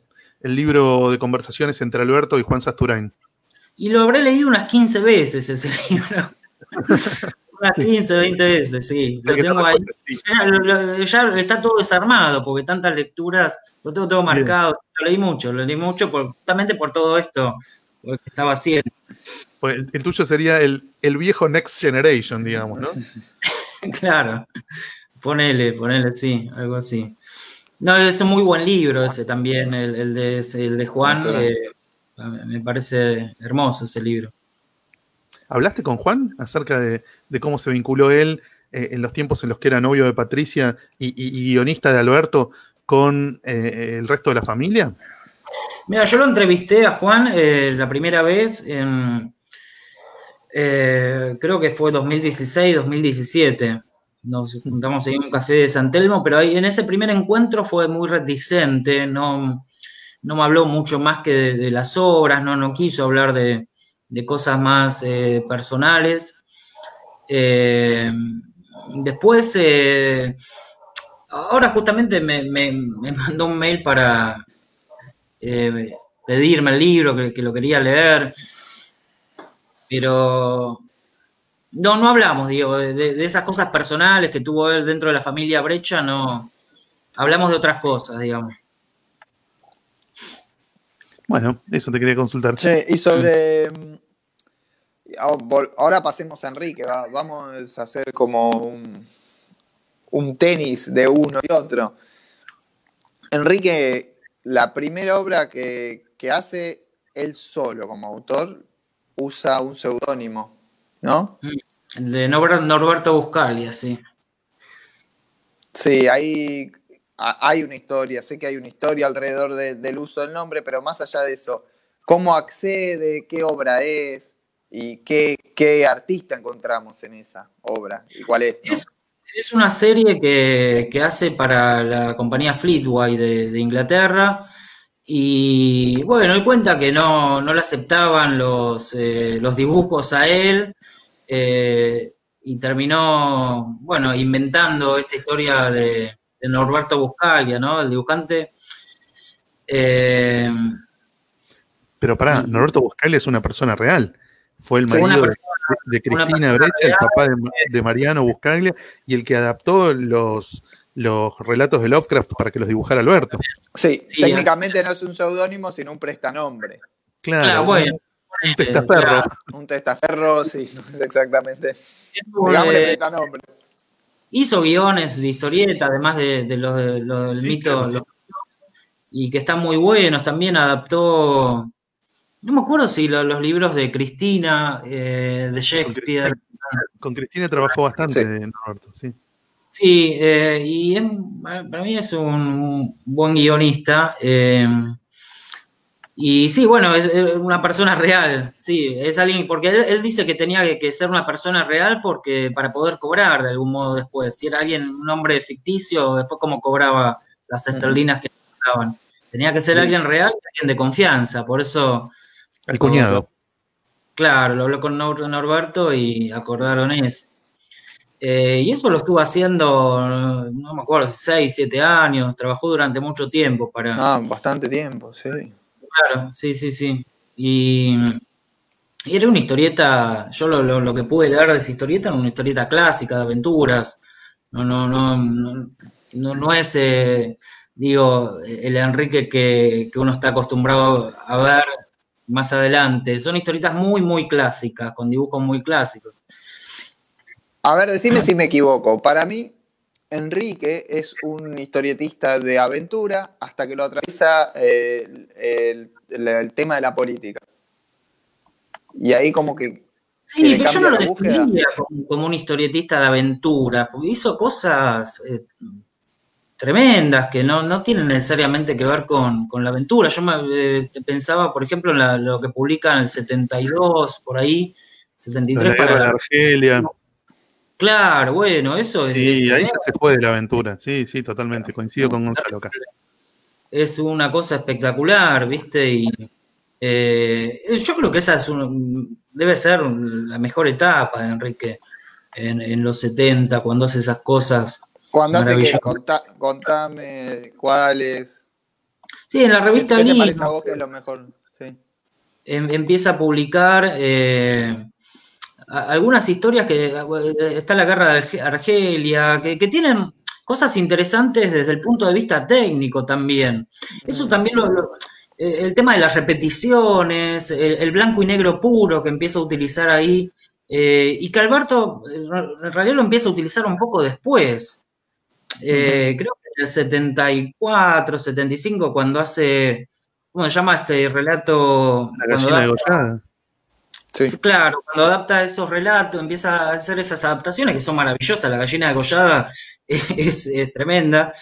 el libro de conversaciones entre Alberto y Juan Sasturain. Y lo habré leído unas 15 veces ese libro. unas 15, 20 veces, sí. Lo tengo ahí. Ya, está todo desarmado, porque tantas lecturas, lo tengo todo marcado. Lo leí mucho, lo leí mucho justamente por todo esto que estaba haciendo. Pues el, tuyo sería el, viejo Next Generation, digamos, ¿no? claro. Ponele, ponele, sí, algo así. No, es un muy buen libro ese también, el, de, el de Juan. Me parece hermoso ese libro. ¿Hablaste con Juan acerca de, cómo se vinculó él eh, en los tiempos en los que era novio de Patricia y, guionista de Alberto con eh, el resto de la familia? Mira, yo lo entrevisté a Juan eh, la primera vez en, creo que fue 2016, 2017. Nos juntamos ahí en un café de San Telmo, pero ahí, en ese primer encuentro fue muy reticente, no, no me habló mucho más que de, las obras, no, no quiso hablar de, cosas más eh, personales. Eh, después, eh, ahora justamente me, mandó un mail para pedirme el libro, que, lo quería leer, pero no, no hablamos, digo, de, de, esas cosas personales que tuvo él dentro de la familia Brecha, no, hablamos de otras cosas, digamos. Bueno, eso te quería consultar. Sí, y sobre. Mm, ahora pasemos a Enrique, vamos a hacer como un, tenis de uno y otro. Enrique, la primera obra que, hace él solo como autor usa un seudónimo, ¿no? El de Norberto Buscalia, sí. Sí, ahí hay una historia, sé que hay una historia alrededor del uso del nombre, pero más allá de eso, ¿cómo accede? ¿Qué obra es? ¿Y qué, artista encontramos en esa obra? ¿Y cuál es? Es, una serie que, hace para la compañía Fleetway de, Inglaterra. Y bueno, él cuenta que no, le aceptaban los, eh, los dibujos a él. Eh, y terminó, bueno, inventando esta historia de, de Norberto Buscalia, ¿no? El dibujante. Eh, Pero pará, Norberto Buscalia es una persona real. Fue el marido de, Cristina Brecha, el papá de, Mariano Buscalia, y el que adaptó los, los relatos de Lovecraft para que los dibujara Alberto. Sí, técnicamente no es un seudónimo, sino un prestanombre. Claro, bueno. Un testaferro. Un testaferro, sí, exactamente. Digámosle prestanombre hizo guiones de historieta, además de, los, del mito, y que están muy buenos. También adaptó, no me acuerdo si los libros de Cristina, eh, de Shakespeare. Con Cristina, trabajó bastante, Roberto, sí. Sí, eh, y para mí es un buen guionista. Eh, y sí, bueno, es una persona real, sí, es alguien, porque él, dice que tenía que, ser una persona real porque para poder cobrar de algún modo después. Si era alguien, un hombre ficticio, después cómo cobraba las esterlinas que daban. Tenía que ser alguien real, alguien de confianza, por eso... El cuñado. claro, lo habló con Norberto y acordaron eso. Eh, y eso lo estuvo haciendo, no me acuerdo, seis, siete años, trabajó durante mucho tiempo para... Ah, bastante tiempo, sí. Claro, sí, sí, sí. Y, era una historieta, yo lo, que pude leer de esa historieta era una historieta clásica de aventuras. No, no, no, no, no, es, eh, digo, el Enrique que, uno está acostumbrado a ver más adelante. Son historietas muy, muy clásicas, con dibujos muy clásicos. A ver, decime si me equivoco. Para mí, Enrique es un historietista de aventura hasta que lo atraviesa eh, el, tema de la política. Y ahí como que... Sí, pero yo no lo definía como, un historietista de aventura, porque hizo cosas eh, tremendas que no, tienen necesariamente que ver con, la aventura. Yo eh, pensaba, por ejemplo, en lo que publica en el 72, por ahí, 73 para la Argelia. Claro, bueno, eso es. Sí, ahí ya se fue de la aventura. Sí, sí, totalmente. Coincido con Gonzalo acá. Es una cosa espectacular, ¿viste? Y eh, yo creo que esa es debe ser la mejor etapa de Enrique en, los 70, cuando hace esas cosas. Cuando hace que, contame cuáles. Sí, en la revista ¿Qué, te parece a vos que es lo mejor? Sí. Em, empieza a publicar. Eh, algunas historias que eh, está la guerra de Argelia, que, tienen cosas interesantes desde el punto de vista técnico también. Eso mm. también lo, eh, el tema de las repeticiones, el, blanco y negro puro que empieza a utilizar ahí, eh, y que Alberto en realidad lo empieza a utilizar un poco después. creo que en el 74, 75, cuando hace, ¿cómo se llama este relato? La gallina de Claro, cuando adapta esos relatos, empieza a hacer esas adaptaciones que son maravillosas. La gallina degollada es, tremenda.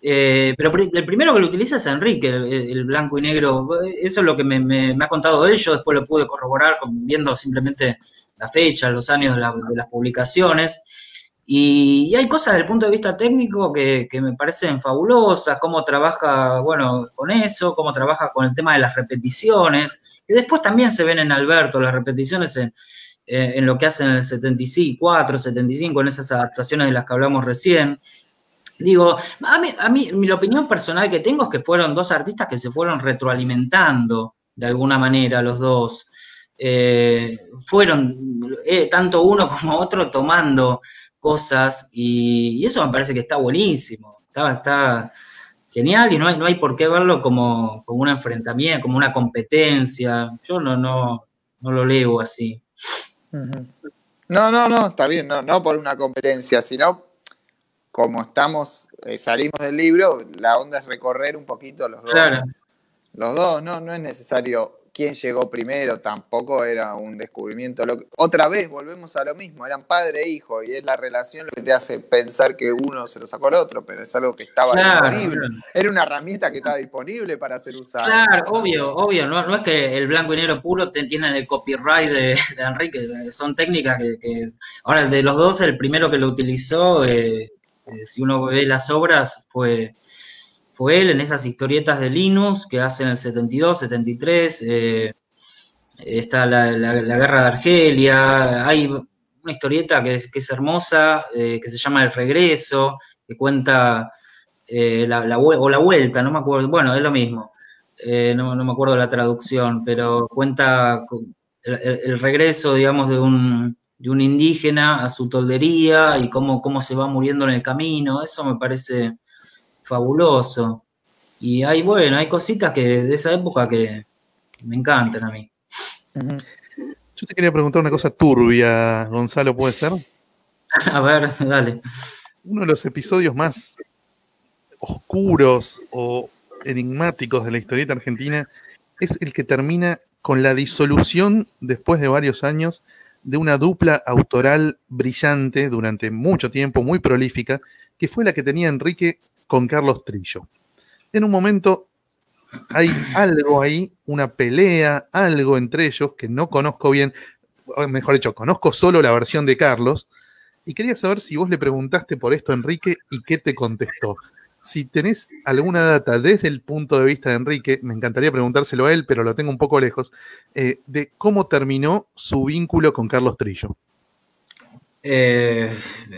Eh, pero el primero que lo utiliza es Enrique, el, blanco y negro. Eso es lo que me, ha contado él. Yo después lo pude corroborar viendo simplemente la fecha, los años de, las publicaciones. Y, hay cosas desde el punto de vista técnico que, me parecen fabulosas, cómo trabaja, bueno, con eso, cómo trabaja con el tema de las repeticiones, que después también se ven en Alberto, las repeticiones en, en lo que hacen en el 74, 75, en esas adaptaciones de las que hablamos recién. Digo, a mí, a mí, mi opinión personal que tengo es que fueron dos artistas que se fueron retroalimentando de alguna manera los dos. Eh, fueron eh, tanto uno como otro tomando cosas y, eso me parece que está buenísimo, está, está genial y no hay, no hay por qué verlo como, como un enfrentamiento, como una competencia. Yo no, no, no lo leo así. No, no, no, está bien, no, no por una competencia, sino como estamos, eh, salimos del libro, la onda es recorrer un poquito los dos. Los dos, no, no es necesario quién llegó primero, tampoco era un descubrimiento. otra vez volvemos a lo mismo, eran padre e hijo, y es la relación lo que te hace pensar que uno se lo sacó al otro, pero es algo que estaba disponible. Era una herramienta que estaba disponible para ser usada. Claro, obvio, obvio, no, no es que el blanco y negro puro te tienen el copyright de, Enrique, son técnicas que, Ahora, el de los dos, el primero que lo utilizó, eh, eh, si uno ve las obras, fue fue él en esas historietas de Linus que hacen el 72, 73, eh, está la, guerra de Argelia, hay una historieta que es, que es hermosa, eh, que se llama El Regreso, que cuenta eh, la, o la vuelta, no me acuerdo, bueno, es lo mismo, no, me acuerdo la traducción, pero cuenta el, regreso, digamos, de un, de un, indígena a su toldería y cómo, cómo se va muriendo en el camino, eso me parece fabuloso. Y hay, bueno, hay cositas que de esa época que me encantan a mí. Yo te quería preguntar una cosa turbia, Gonzalo, ¿puede ser? A ver, dale. Uno de los episodios más oscuros o enigmáticos de la historieta argentina es el que termina con la disolución, después de varios años, de una dupla autoral brillante durante mucho tiempo, muy prolífica, que fue la que tenía Enrique con Carlos Trillo. En un momento hay algo ahí, una pelea, algo entre ellos que no conozco bien, mejor dicho, conozco solo la versión de Carlos, y quería saber si vos le preguntaste por esto a Enrique y qué te contestó. Si tenés alguna data desde el punto de vista de Enrique, me encantaría preguntárselo a él, pero lo tengo un poco lejos, eh, de cómo terminó su vínculo con Carlos Trillo. Eh,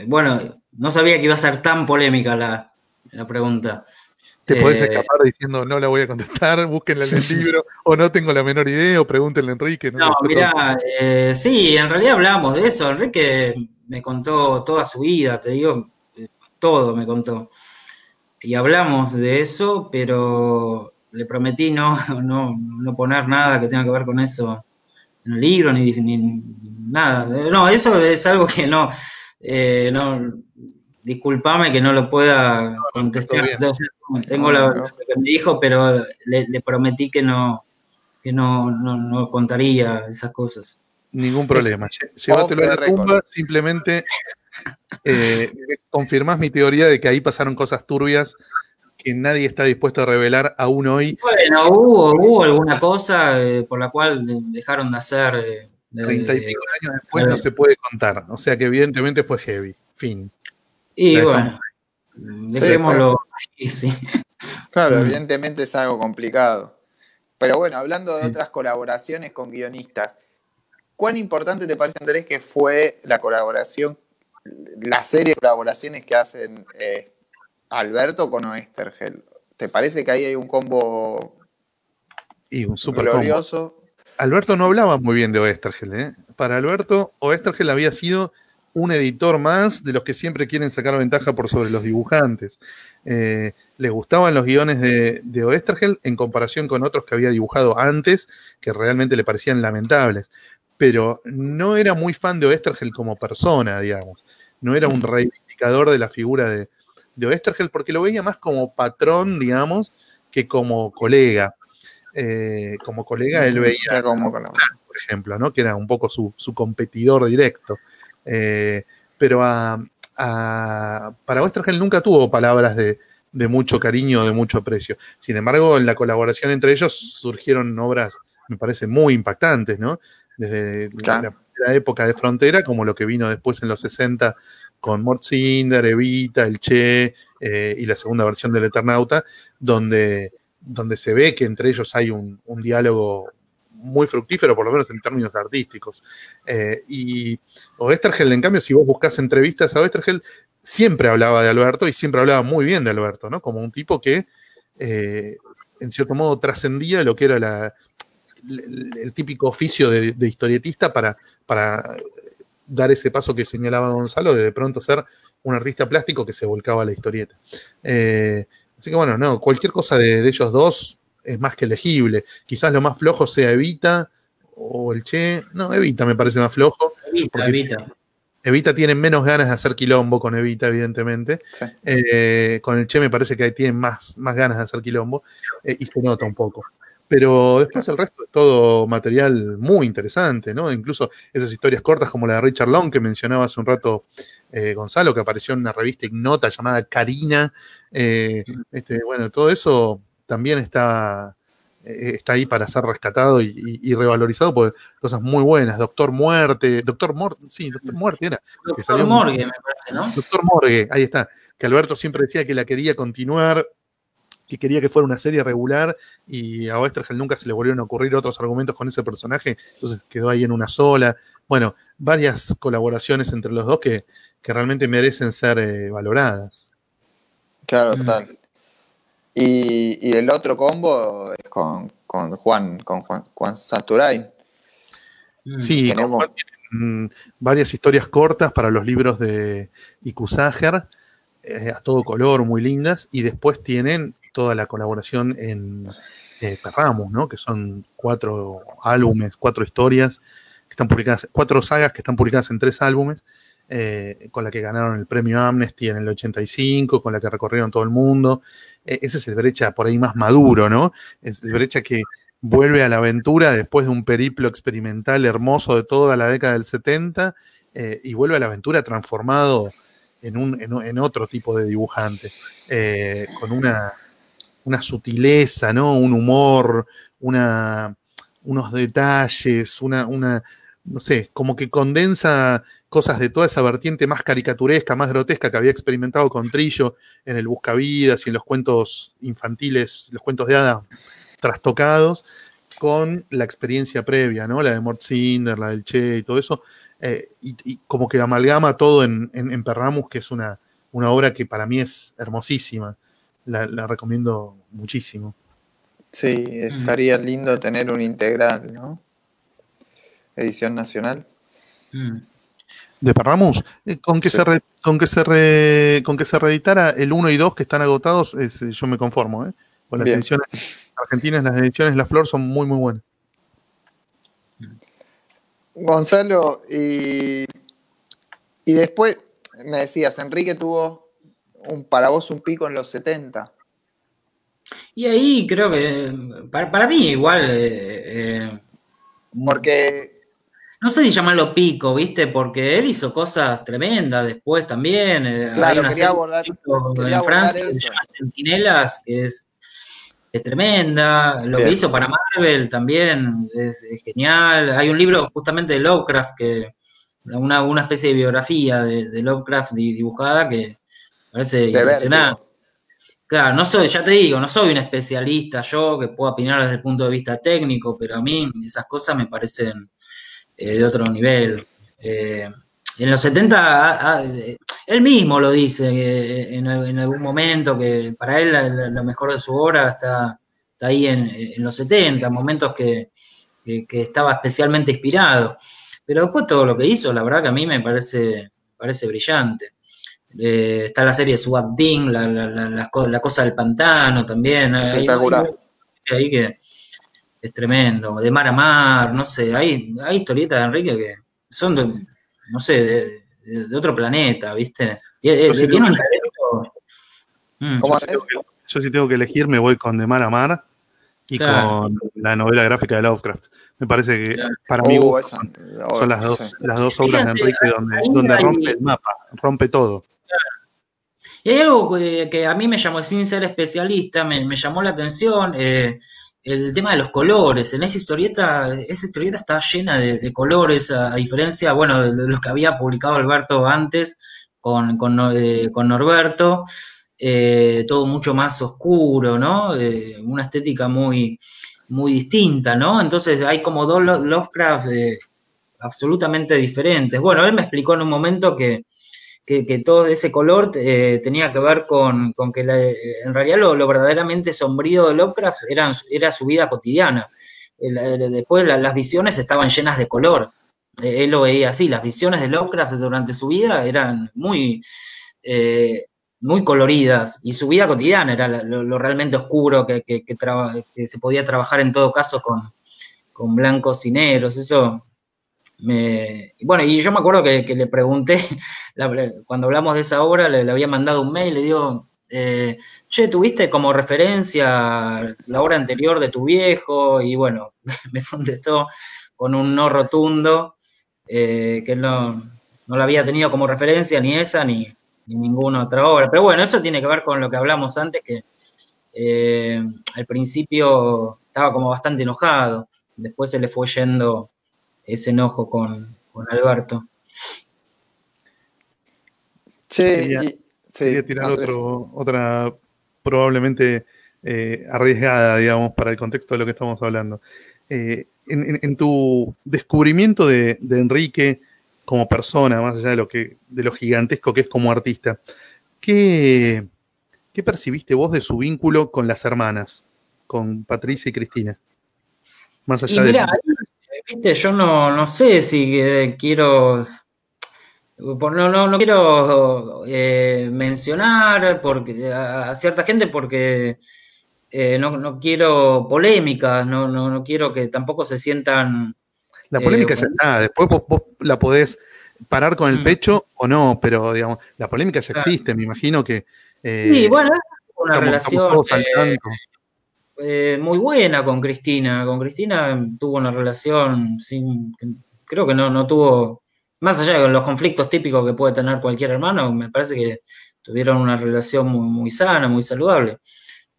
bueno, no sabía que iba a ser tan polémica la, la pregunta. Te podés eh, escapar diciendo no la voy a contestar, búsquenla en el libro, o no tengo la menor idea, o pregúntenle a Enrique. No, mira, eh, sí, en realidad hablamos de eso. Enrique me contó toda su vida, te digo, eh, todo me contó. Y hablamos de eso, pero le prometí no, no, no poner nada que tenga que ver con eso en el libro, ni, ni nada. No, eso es algo que no, no discúlpame que no lo pueda contestar. tengo lo que me dijo, pero le, prometí que no, que no, no, contaría esas cosas. Ningún problema. Llévatelo a la tumba, simplemente eh, confirmás mi teoría de que ahí pasaron cosas turbias que nadie está dispuesto a revelar aún hoy. Bueno, hubo, hubo alguna cosa eh, por la cual dejaron de hacer. Eh, Treinta y pico años después no se puede contar. O sea que evidentemente fue heavy. Fin. Y bueno, dejémoslo sí. Claro, mm. evidentemente es algo complicado. Pero bueno, hablando de otras colaboraciones con guionistas, ¿cuán importante te parece, Andrés, que fue la colaboración, la serie de colaboraciones que hacen eh, Alberto con Oestergel? ¿Te parece que ahí hay un combo y un super glorioso? Alberto no hablaba muy bien de Oestergel. ¿eh? Para Alberto, Oestergel había sido un editor más de los que siempre quieren sacar ventaja por sobre los dibujantes. Eh, le gustaban los guiones de, de Oestergel en comparación con otros que había dibujado antes, que realmente le parecían lamentables. Pero no era muy fan de Oestergel como persona, digamos. No era un reivindicador de la figura de, de Oestergel porque lo veía más como patrón, digamos, que como colega. Eh, como colega él veía, como, por ejemplo, ¿no? que era un poco su, su competidor directo. Eh, pero a, para Westergel nunca tuvo palabras de, mucho cariño, de mucho aprecio. Sin embargo, en la colaboración entre ellos surgieron obras, me parece, muy impactantes, ¿no? Desde la, época de Frontera, como lo que vino después en los 60 con Mort Cinder, Evita, El Che eh, y la segunda versión del Eternauta, donde, donde se ve que entre ellos hay un, un diálogo muy fructífero, por lo menos en términos artísticos. Eh, y Oestergel, en cambio, si vos buscas entrevistas a Oestergel, siempre hablaba de Alberto y siempre hablaba muy bien de Alberto, ¿no? Como un tipo que, eh, en cierto modo, trascendía lo que era la, el, típico oficio de, de historietista para, para dar ese paso que señalaba Gonzalo, de de pronto ser un artista plástico que se volcaba a la historieta. Eh, así que bueno, no, cualquier cosa de, de, ellos dos es más que elegible. Quizás lo más flojo sea Evita o el Che. No, Evita me parece más flojo. Evita, Evita. Evita tiene menos ganas de hacer quilombo con Evita, evidentemente. Sí. Eh, con el Che me parece que tienen más, más ganas de hacer quilombo eh, y se nota un poco. Pero después el resto es todo material muy interesante, ¿no? Incluso esas historias cortas como la de Richard Long que mencionaba hace un rato eh, Gonzalo, que apareció en una revista ignota llamada Karina. Eh, este, bueno, todo eso también está, eh, está ahí para ser rescatado y, y, y, revalorizado por cosas muy buenas. Doctor Muerte, Doctor Muerte, sí, Doctor Muerte era. Doctor Morgue, me parece, ¿no? Doctor Morgue, ahí está. Que Alberto siempre decía que la quería continuar que quería que fuera una serie regular y a Oestergel nunca se le volvieron a ocurrir otros argumentos con ese personaje, entonces quedó ahí en una sola. Bueno, varias colaboraciones entre los dos que, que realmente merecen ser eh, valoradas. Claro, total. Mm. Y, y, el otro combo es con, con Juan, con Juan, Juan Santurain. Sí, Tenemos... Juan varias historias cortas para los libros de Ikusager, eh, a todo color, muy lindas, y después tienen toda la colaboración en eh, Perramus, ¿no? Que son cuatro álbumes, cuatro historias que están publicadas, cuatro sagas que están publicadas en tres álbumes, eh, con la que ganaron el premio Amnesty en el 85, con la que recorrieron todo el mundo. Eh, ese es el Brecha por ahí más maduro, ¿no? Es el Brecha que vuelve a la aventura después de un periplo experimental hermoso de toda la década del 70 eh, y vuelve a la aventura transformado en, un, en otro tipo de dibujante, eh, con una, una sutileza, ¿no? Un humor, una, unos detalles, una, una, no sé, como que condensa cosas de toda esa vertiente más caricaturesca, más grotesca que había experimentado con Trillo en el Buscavidas y en los cuentos infantiles, los cuentos de hadas trastocados, con la experiencia previa, ¿no? La de Mort Cinder, la del Che y todo eso, eh, y, y, como que amalgama todo en, en, en Perramus, que es una, una obra que para mí es hermosísima la, la, recomiendo muchísimo. Sí, estaría lindo tener un integral, ¿no? Edición nacional. Mm. De Parramus, eh, con que, sí. se re, con, que se re, con que se reeditara el 1 y 2 que están agotados, es, yo me conformo. ¿eh? Con las Bien. ediciones argentinas, las ediciones La Flor son muy, muy buenas. Gonzalo, y, y después me decías, Enrique tuvo un, para vos un pico en los 70. Y ahí creo que, para, para mí igual... Eh, eh, Porque... No sé si llamarlo pico, ¿viste? Porque él hizo cosas tremendas después también. Eh, claro, quería abordar, quería en Francia que se llama Centinelas, que es, es tremenda. Lo Bien. que hizo para Marvel también es, es, genial. Hay un libro justamente de Lovecraft, que una, una especie de biografía de, de Lovecraft dibujada que parece impresionante. Claro, no soy, ya te digo, no soy un especialista yo que pueda opinar desde el punto de vista técnico, pero a mí esas cosas me parecen eh, de otro nivel. Eh, en los 70, a, a, él mismo lo dice eh, en, en, algún momento, que para él la, lo mejor de su obra está, está ahí en, en, los 70, momentos que, que, que, estaba especialmente inspirado. Pero después todo lo que hizo, la verdad que a mí me parece, parece brillante. Eh, está la serie SWAT Ding, la, la, la, la, cosa del pantano también. Espectacular. Hay, ahí que es tremendo. De mar a mar, no sé. Hay, hay historietas de Enrique que son, de, no sé, de, de, de otro planeta, ¿viste? Tiene, sí tiene un talento. Mm. Yo, si que, yo, si tengo que elegir, me voy con De mar a mar y claro. con la novela gráfica de Lovecraft. Me parece que claro. para mí uh, son, son, las dos, sí. las dos obras de Enrique donde, donde rompe el mapa, rompe todo. Y hay algo que, que, a mí me llamó, sin ser especialista, me, me llamó la atención, eh, el tema de los colores. En esa historieta, esa historieta está llena de, colores, a, diferencia, bueno, de, de, los que había publicado Alberto antes, con, con Norberto, todo mucho más oscuro, ¿no? una estética muy, muy distinta, ¿no? Entonces hay como dos Lovecraft absolutamente diferentes. Bueno, él me explicó en un momento que, todo ese color eh, tenía que ver con, que en realidad lo, verdaderamente sombrío de Lovecraft era, era su vida cotidiana. después las visiones estaban llenas de color. Eh, él lo veía así, las visiones de Lovecraft durante su vida eran muy, eh, muy coloridas y su vida cotidiana era lo, realmente oscuro que, se podía trabajar en todo caso con, con blancos y negros. Eso bueno, y yo me acuerdo que, le pregunté, cuando hablamos de esa obra, le, había mandado un mail, le digo, eh, che, ¿tuviste como referencia la obra anterior de tu viejo? Y bueno, me contestó con un no rotundo, eh, que no, no la había tenido como referencia ni esa ni, ninguna otra obra. Pero bueno, eso tiene que ver con lo que hablamos antes, que eh, al principio estaba como bastante enojado, después se le fue yendo ese enojo con, Alberto. Sí, quería, tirar otro, otra probablemente eh, arriesgada, digamos, para el contexto de lo que estamos hablando. Eh, en, tu descubrimiento de, Enrique como persona, más allá de lo, que, de lo gigantesco que es como artista, ¿qué, ¿qué percibiste vos de su vínculo con las hermanas, con Patricia y Cristina? Más allá de viste, yo no, no sé si eh, quiero. No, no, no quiero eh, mencionar porque, a, cierta gente porque eh, no, quiero polémicas, no, no, no quiero que tampoco se sientan. La polémica ya está, después vos, la podés parar con el mm. pecho o no, pero digamos, la polémica ya existe, me imagino que. sí, bueno, es una relación. Eh, muy buena con Cristina. Con Cristina tuvo una relación sin. Creo que no, no tuvo. Más allá de los conflictos típicos que puede tener cualquier hermano, me parece que tuvieron una relación muy, muy sana, muy saludable.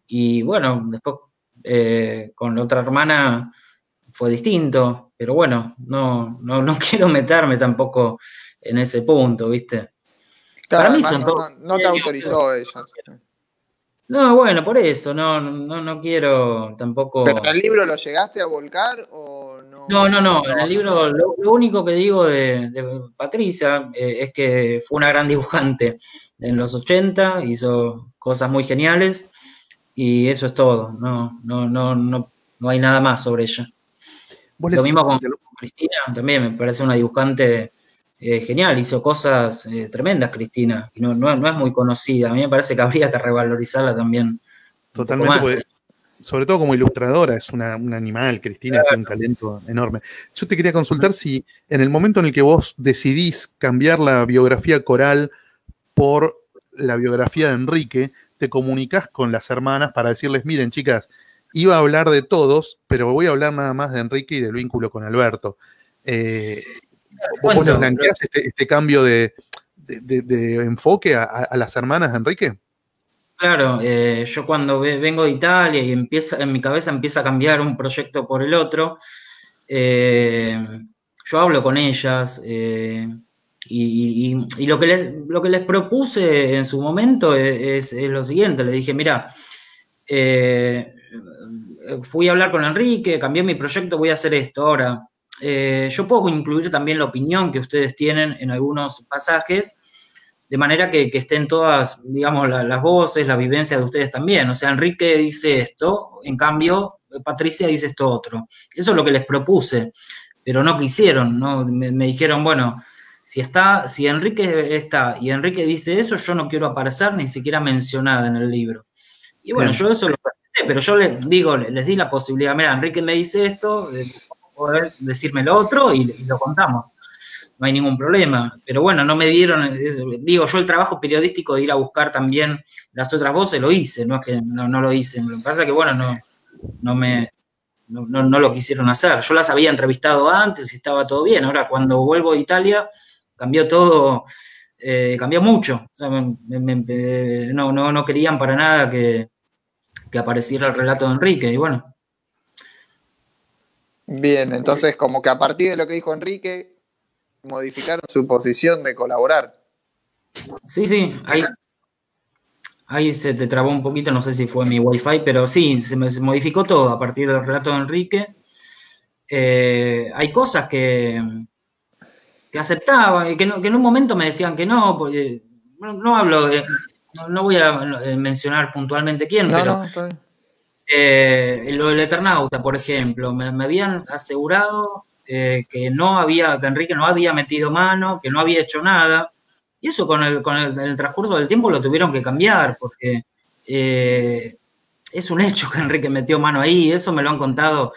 Y bueno, después eh, con la otra hermana fue distinto, pero bueno, no, no, no quiero meterme tampoco en ese punto, ¿viste? Para mí son no, no, te autorizó eso. No, bueno, por eso, no, no, no quiero tampoco. ¿Pero el libro lo llegaste a volcar o no? No, no, no. En el libro lo, único que digo de, Patricia eh, es que fue una gran dibujante en los 80, hizo cosas muy geniales y eso es todo. No, no, no, no, no hay nada más sobre ella. Lo mismo con Cristina, también me parece una dibujante eh, genial, hizo cosas eh, tremendas, Cristina, y no, no, es muy conocida. A mí me parece que habría que revalorizarla también. Totalmente, eh. sobre todo como ilustradora, es un animal, Cristina, tiene un talento enorme. Yo te quería consultar si en el momento en el que vos decidís cambiar la biografía coral por la biografía de Enrique, te comunicas con las hermanas para decirles, miren chicas, iba a hablar de todos, pero voy a hablar nada más de Enrique y del vínculo con Alberto. Eh, ¿Vos, este, este, cambio de, enfoque a, las hermanas de Enrique? Claro, eh, yo cuando vengo de Italia y empieza, en mi cabeza empieza a cambiar un proyecto por el otro, eh, yo hablo con ellas eh, y, lo, que les, lo que les propuse en su momento es, es lo siguiente, le dije, mira, fui a hablar con Enrique, cambié mi proyecto, voy a hacer esto ahora. Eh, yo puedo incluir también la opinión que ustedes tienen en algunos pasajes, de manera que, estén todas, digamos, las voces, la vivencia de ustedes también. O sea, Enrique dice esto, en cambio, Patricia dice esto otro. Eso es lo que les propuse, pero no quisieron, ¿no? Me, dijeron, bueno, si está, si Enrique está y Enrique dice eso, yo no quiero aparecer ni siquiera mencionada en el libro. Y bueno, yo eso lo pero yo les digo, les di la posibilidad, mira, Enrique me dice esto, poder decirme lo otro y, lo contamos. No hay ningún problema. Pero bueno, no me dieron, digo, yo el trabajo periodístico de ir a buscar también las otras voces lo hice, no es que no, lo hice. Lo que pasa es que, bueno, no, no me, no, lo quisieron hacer. Yo las había entrevistado antes y estaba todo bien. Ahora, cuando vuelvo a Italia, cambió todo, eh, cambió mucho. no, no, no querían para nada que, que apareciera el relato de Enrique. Y bueno, Bien, entonces como que a partir de lo que dijo Enrique, modificaron su posición de colaborar. Sí, sí, ahí, ahí se te trabó un poquito, no sé si fue mi wifi, pero sí, se, me, se modificó todo a partir del relato de Enrique. Eh, hay cosas que, que aceptaba y que, no, que, en un momento me decían que no, porque no, no hablo de, no, no, voy a mencionar puntualmente quién, pero. Eh, lo del Eternauta, por ejemplo, me, habían asegurado eh, que no había, que Enrique no había metido mano, que no había hecho nada, y eso con el, transcurso del tiempo lo tuvieron que cambiar, porque eh, es un hecho que Enrique metió mano ahí, eso me lo han contado,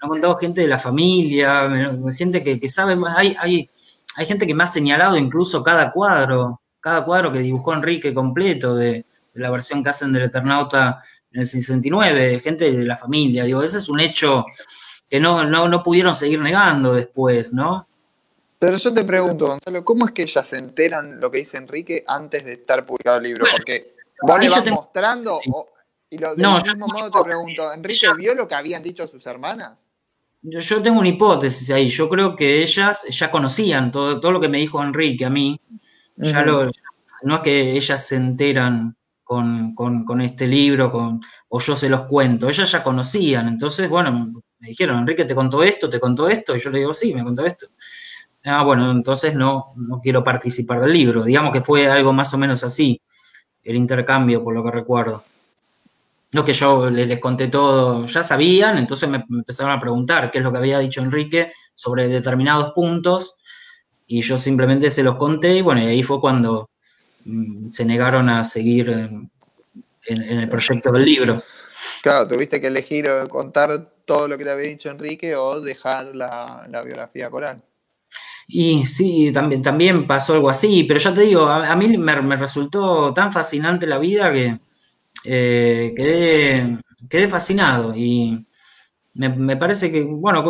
me han contado gente de la familia, gente que, sabe, hay, hay, gente que me ha señalado incluso cada cuadro, cada cuadro que dibujó Enrique completo de la versión que hacen del Eternauta en el 69, gente de la familia, digo, ese es un hecho que no, no, no pudieron seguir negando después, ¿no? Pero yo te pregunto, Gonzalo, ¿cómo es que ellas se enteran lo que dice Enrique antes de estar publicado el libro? Bueno, Porque vos le vas mostrando, sí. o- y lo, del No, mismo modo te pregunto, ¿Enrique vio lo que habían dicho sus hermanas? Yo, yo tengo una hipótesis ahí, yo creo que ellas ya conocían todo, todo lo que me dijo Enrique a mí, ya Ujú. lo, no es que ellas se enteran con, con, este libro, con, o yo se los cuento, ellas ya conocían, entonces, bueno, me dijeron, Enrique te contó esto, te contó esto, y yo le digo, sí, me contó esto. Ah, bueno, entonces no, no quiero participar del libro, digamos que fue algo más o menos así, el intercambio, por lo que recuerdo. No que yo le- les conté todo, ya sabían, entonces me me empezaron a preguntar qué es lo que había dicho Enrique sobre determinados puntos, y yo simplemente se los conté, y bueno, y ahí fue cuando se negaron a seguir en, en- en el proyecto del libro. Claro, tuviste que elegir contar todo lo que te había dicho Enrique o dejar la, la biografía coral. Y sí, también, también pasó algo así, pero ya te digo, a, a mí me, me resultó tan fascinante la vida que eh, quedé, quedé fascinado y me, me parece que, bueno,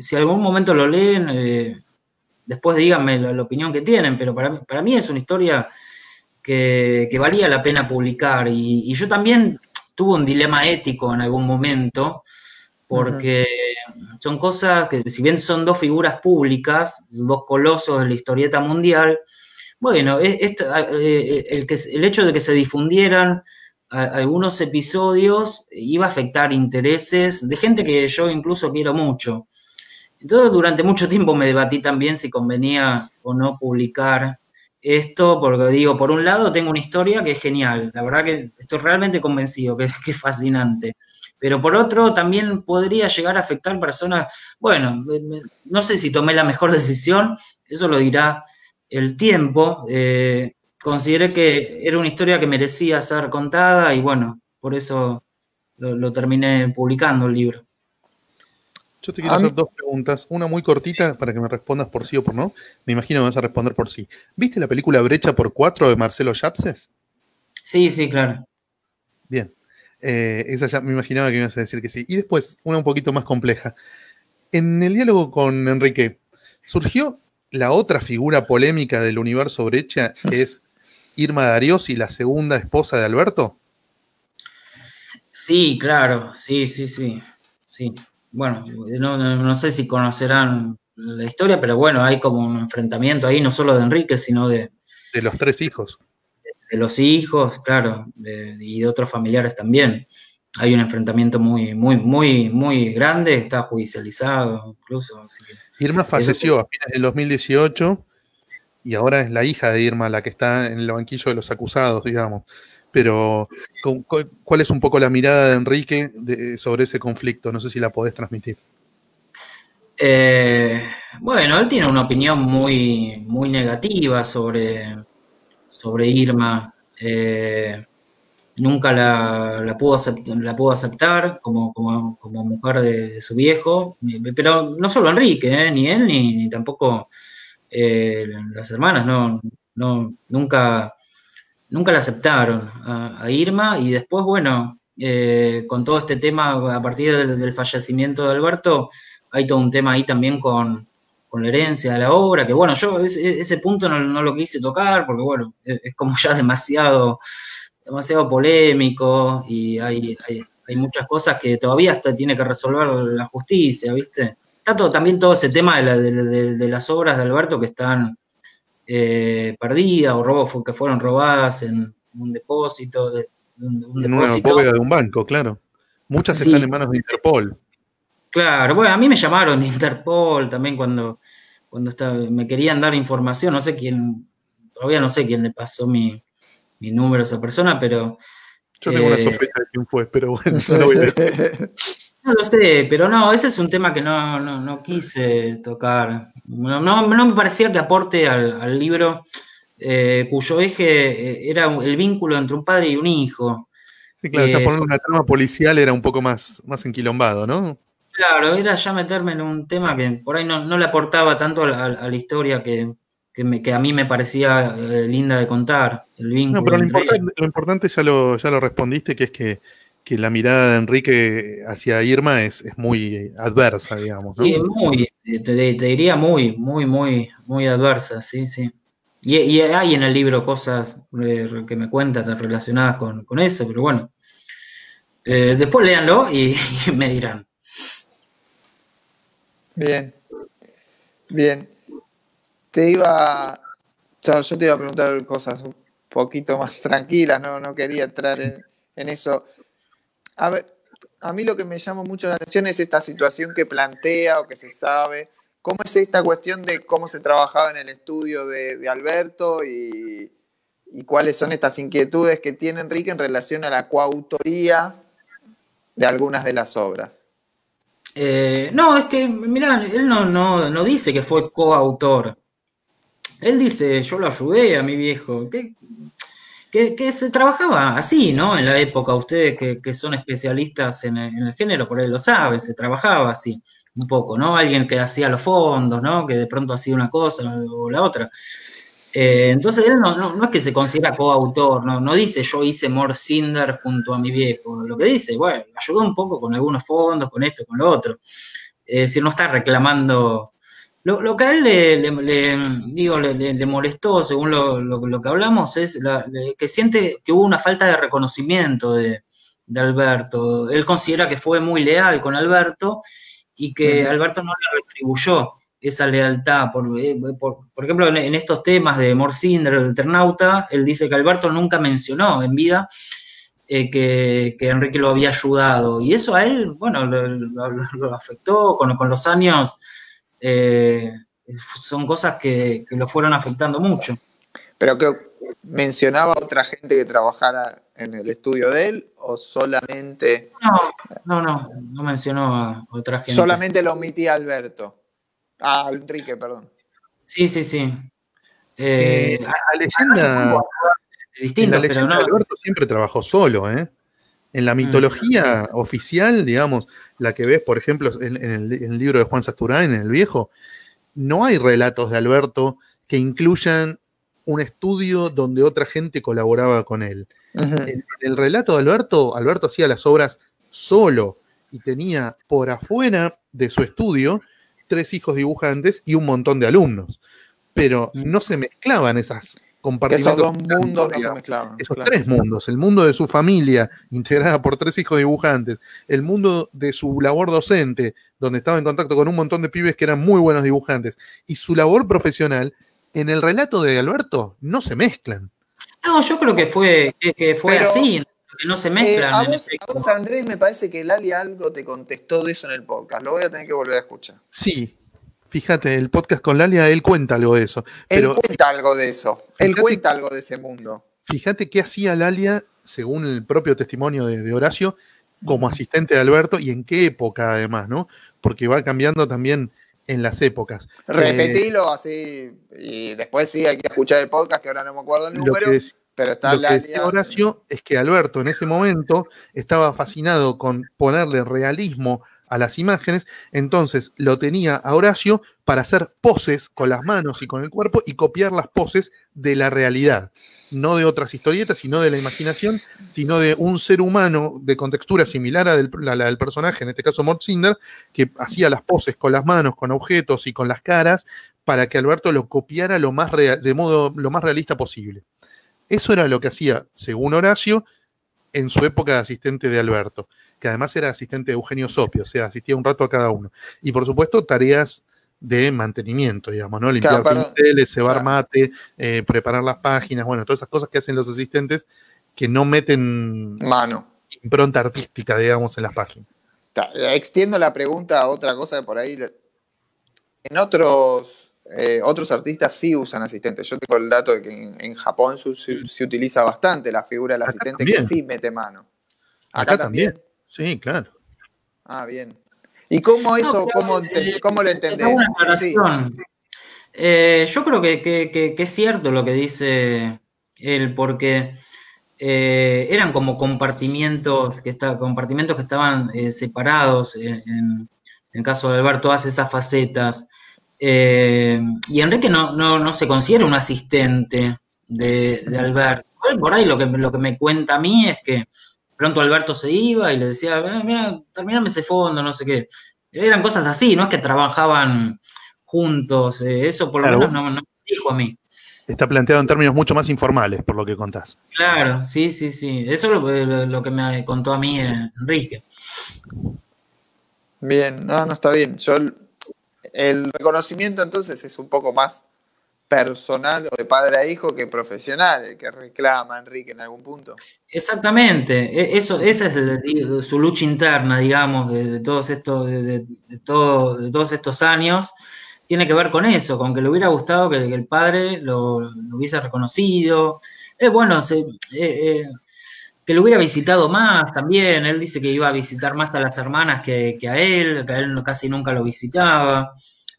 si algún momento lo leen, eh, después díganme la, la opinión que tienen, pero para mí es una historia que, valía la pena publicar y, yo también tuve un dilema ético en algún momento porque son cosas que, si bien son dos figuras públicas, dos colosos de la historieta mundial, bueno, e- esto, eh, el, que, el hecho de que se difundieran algunos episodios iba a afectar intereses de gente que yo incluso quiero mucho. Entonces, durante mucho tiempo me debatí también si convenía o no publicar esto, porque digo, por un lado tengo una historia que es genial, la verdad que estoy realmente convencido que, es fascinante, pero por otro también podría llegar a afectar personas, bueno, no sé si tomé la mejor decisión, eso lo dirá el tiempo, eh, consideré que era una historia que merecía ser contada y bueno, por eso lo terminé publicando el libro. Yo te quiero A mí- hacer dos preguntas. Una muy cortita para que me respondas por sí o por no. Me imagino que vas a responder por sí. ¿Viste la película Brecha por cuatro de Marcelo Yapses? Sí, sí, claro. Bien. Eh, esa ya me imaginaba que ibas a decir que sí. Y después, una un poquito más compleja. En el diálogo con Enrique, ¿surgió la otra figura polémica del universo Brecha, que es Irma Dariosi, la segunda esposa de Alberto? Sí, claro, sí, sí, sí, sí. Bueno, no, no, no sé si conocerán la historia, pero bueno, hay como un enfrentamiento ahí, no solo de Enrique, sino de, De los tres hijos. de los hijos, claro, de- y de otros familiares también. Hay un enfrentamiento muy, muy, muy, muy grande, está judicializado incluso. Así que, Irma falleció a fines del 2018 y ahora es la hija de Irma la que está en el banquillo de los acusados, digamos. Pero, ¿cu- cu- ¿cuál es un poco la mirada de Enrique de- sobre ese conflicto? No sé si la podés transmitir. Eh, bueno, él tiene una opinión muy, muy negativa sobre, sobre Irma. Eh, nunca la, la pudo acept- la pudo aceptar como, como, como mujer de, de su viejo, pero no solo Enrique, eh, ni él ni, ni tampoco las hermanas, no, no, nunca, nunca la aceptaron a, Irma y después, bueno, eh, con todo este tema a partir del, fallecimiento de Alberto, hay todo un tema ahí también con, con la herencia de la obra, que bueno, yo ese, ese punto no, no lo quise tocar porque bueno, es, como ya demasiado, demasiado polémico y hay, hay, hay muchas cosas que todavía hasta tiene que resolver la justicia, ¿viste? Está todo, también todo ese tema de las obras de Alberto que están eh, perdidas o robos que fueron robadas en un depósito. De, un, en una bóveda de un banco, claro. Muchas están en manos de Interpol. Claro, bueno, a mí me llamaron de Interpol también cuando, cuando estaba, me querían dar información, no sé quién, todavía no sé quién le pasó mi, número a esa persona, pero... Yo tengo una eh, sospecha de quién fue, pero bueno, no lo voy a decir. No lo sé, pero no, ese es un tema que no, quise tocar. No, no, me parecía que aporte al, libro eh, cuyo eje eh, era el vínculo entre un padre y un hijo. Sí, claro, ya poner una trama policial era un poco más, más enquilombado, ¿no? Claro, era ya meterme en un tema que por ahí no, le aportaba tanto a, la historia que, que, a mí me parecía eh, linda de contar. El vínculo no, pero lo importante, ya, lo, ya lo respondiste, que es que, la mirada de Enrique hacia Irma es, muy adversa, digamos. Sí, muy, te, diría muy, muy, muy, muy adversa, sí, sí. Y, hay en el libro cosas eh, que me cuentas relacionadas con, eso, pero bueno. Eh, después léanlo y me dirán. Bien. Bien. Te iba. Yo, te iba a preguntar cosas un poquito más tranquilas, no, no quería entrar en, eso. A ver, a mí lo que me llama mucho la atención es esta situación que plantea o que se sabe. ¿Cómo es esta cuestión de cómo se trabajaba en el estudio de, Alberto y, cuáles son estas inquietudes que tiene Enrique en relación a la coautoría de algunas de las obras? Eh, no, es que, mirá, él no, no, dice que fue coautor. Él dice, yo lo ayudé a mi viejo. Que, se trabajaba así, ¿no? En la época, ustedes que, son especialistas en el, género, por ahí lo saben, se trabajaba así, un poco, ¿no? Alguien que hacía los fondos, ¿no? Que de pronto hacía una cosa o la otra. Eh, entonces él no, es que se considera coautor, no, dice yo hice More Cinder junto a mi viejo, lo que dice, bueno, ayudó un poco con algunos fondos, con esto, con lo otro. Es decir, no está reclamando. Lo, que a él le, digo, le, molestó, según lo, que hablamos, es que siente que hubo una falta de reconocimiento de, Alberto. Él considera que fue muy leal con Alberto y que Alberto no le retribuyó esa lealtad. Por, eh, por, ejemplo, en, estos temas de Morcinder, el Eternauta, él dice que Alberto nunca mencionó en vida eh, que, Enrique lo había ayudado. Y eso a él, bueno, lo, afectó con, con, los años. Eh, son cosas que, lo fueron afectando mucho. Pero que mencionaba a otra gente que trabajara en el estudio de él o solamente... No, no, no, no mencionó a otra gente. Solamente lo omitía Alberto. Ah, Enrique, perdón. Sí, sí, sí. Eh, la leyenda, distinto, pero no. Alberto siempre trabajó solo, ¿eh? En la mm. mitología oficial, digamos, la que ves, por ejemplo, en, el, libro de Juan Sasturán, en el viejo, no hay relatos de Alberto que incluyan un estudio donde otra gente colaboraba con él. en, el relato de Alberto, Alberto hacía las obras solo y tenía por afuera de su estudio tres hijos dibujantes y un montón de alumnos. Pero no se mezclaban esas. Esos dos mundos no se mezclaban. Esos tres mundos. El mundo de su familia, integrada por tres hijos dibujantes. El mundo de su labor docente, donde estaba en contacto con un montón de pibes que eran muy buenos dibujantes. Y su labor profesional, en el relato de Alberto, no se mezclan. No, yo creo que fue, que fue así que no se mezclan. Eh, a, vos, Andrés, me parece que Lali algo te contestó de eso en el podcast. Lo voy a tener que volver a escuchar. Sí, fíjate, el podcast con Lalia, él cuenta algo de eso. Él cuenta algo de eso. Él cuenta algo de ese mundo. Fíjate qué hacía Lalia, según el propio testimonio de, Horacio, como asistente de Alberto y en qué época además, ¿no? Porque va cambiando también en las épocas. Repetilo así y después sí hay que escuchar el podcast que ahora no me acuerdo el número. Pero está Lo que decía Horacio es que Alberto en ese momento estaba fascinado con ponerle realismo a las imágenes, entonces lo tenía a Horacio para hacer poses con las manos y con el cuerpo y copiar las poses de la realidad, no de otras historietas, sino de la imaginación, sino de un ser humano de contextura similar a, la del personaje, en este caso Mort Cinder, que hacía las poses con las manos, con objetos y con las caras, para que Alberto lo copiara lo más de modo lo más realista posible. Eso era lo que hacía, según Horacio, en su época de asistente de Alberto, que además era asistente de Eugenio Sopio, o sea, asistía un rato a cada uno. Y por supuesto, tareas de mantenimiento, digamos, ¿no? Limpiar pinceles, cebar mate, eh, preparar las páginas, bueno, todas esas cosas que hacen los asistentes que no meten mano. Impronta artística, digamos, en las páginas. Extiendo la pregunta a otra cosa de por ahí. En otros, eh, otros artistas sí usan asistentes. Yo tengo el dato de que en, Japón se, utiliza bastante la figura del asistente que sí mete mano. Acá, también. Sí, claro. Ah, bien. ¿Y cómo eso, cómo, eh, cómo, lo entendés? Eh, yo creo que, es cierto lo que dice él, porque eh, eran como compartimientos que, compartimentos que estaban separados, en, el caso de Alberto, todas esas facetas. y Enrique no, no, se considera un asistente de, de Alberto. Por ahí lo que, lo que me cuenta a mí es que pronto Alberto se iba y le decía, mira, terminame ese fondo, no sé qué. Eran cosas así, ¿no? Es que trabajaban juntos. Eh, eso por lo menos no, me dijo a mí. Está planteado en términos mucho más informales, por lo que contás. Claro, sí, sí, sí. Eso es lo, lo que me contó a mí eh, Enrique. Bien, no, no está bien. Yo el reconocimiento entonces es un poco más personal o de padre a hijo que profesional, que reclama Enrique en algún punto. Exactamente, e, eso, esa es su lucha interna, digamos, de, todos estos, de, todo, de todos estos años, tiene que ver con eso, con que le hubiera gustado que, el padre lo, hubiese reconocido. Es bueno, eh, eh, que lo hubiera visitado más también, él dice que iba a visitar más a las hermanas que, que a él, que a él casi nunca lo visitaba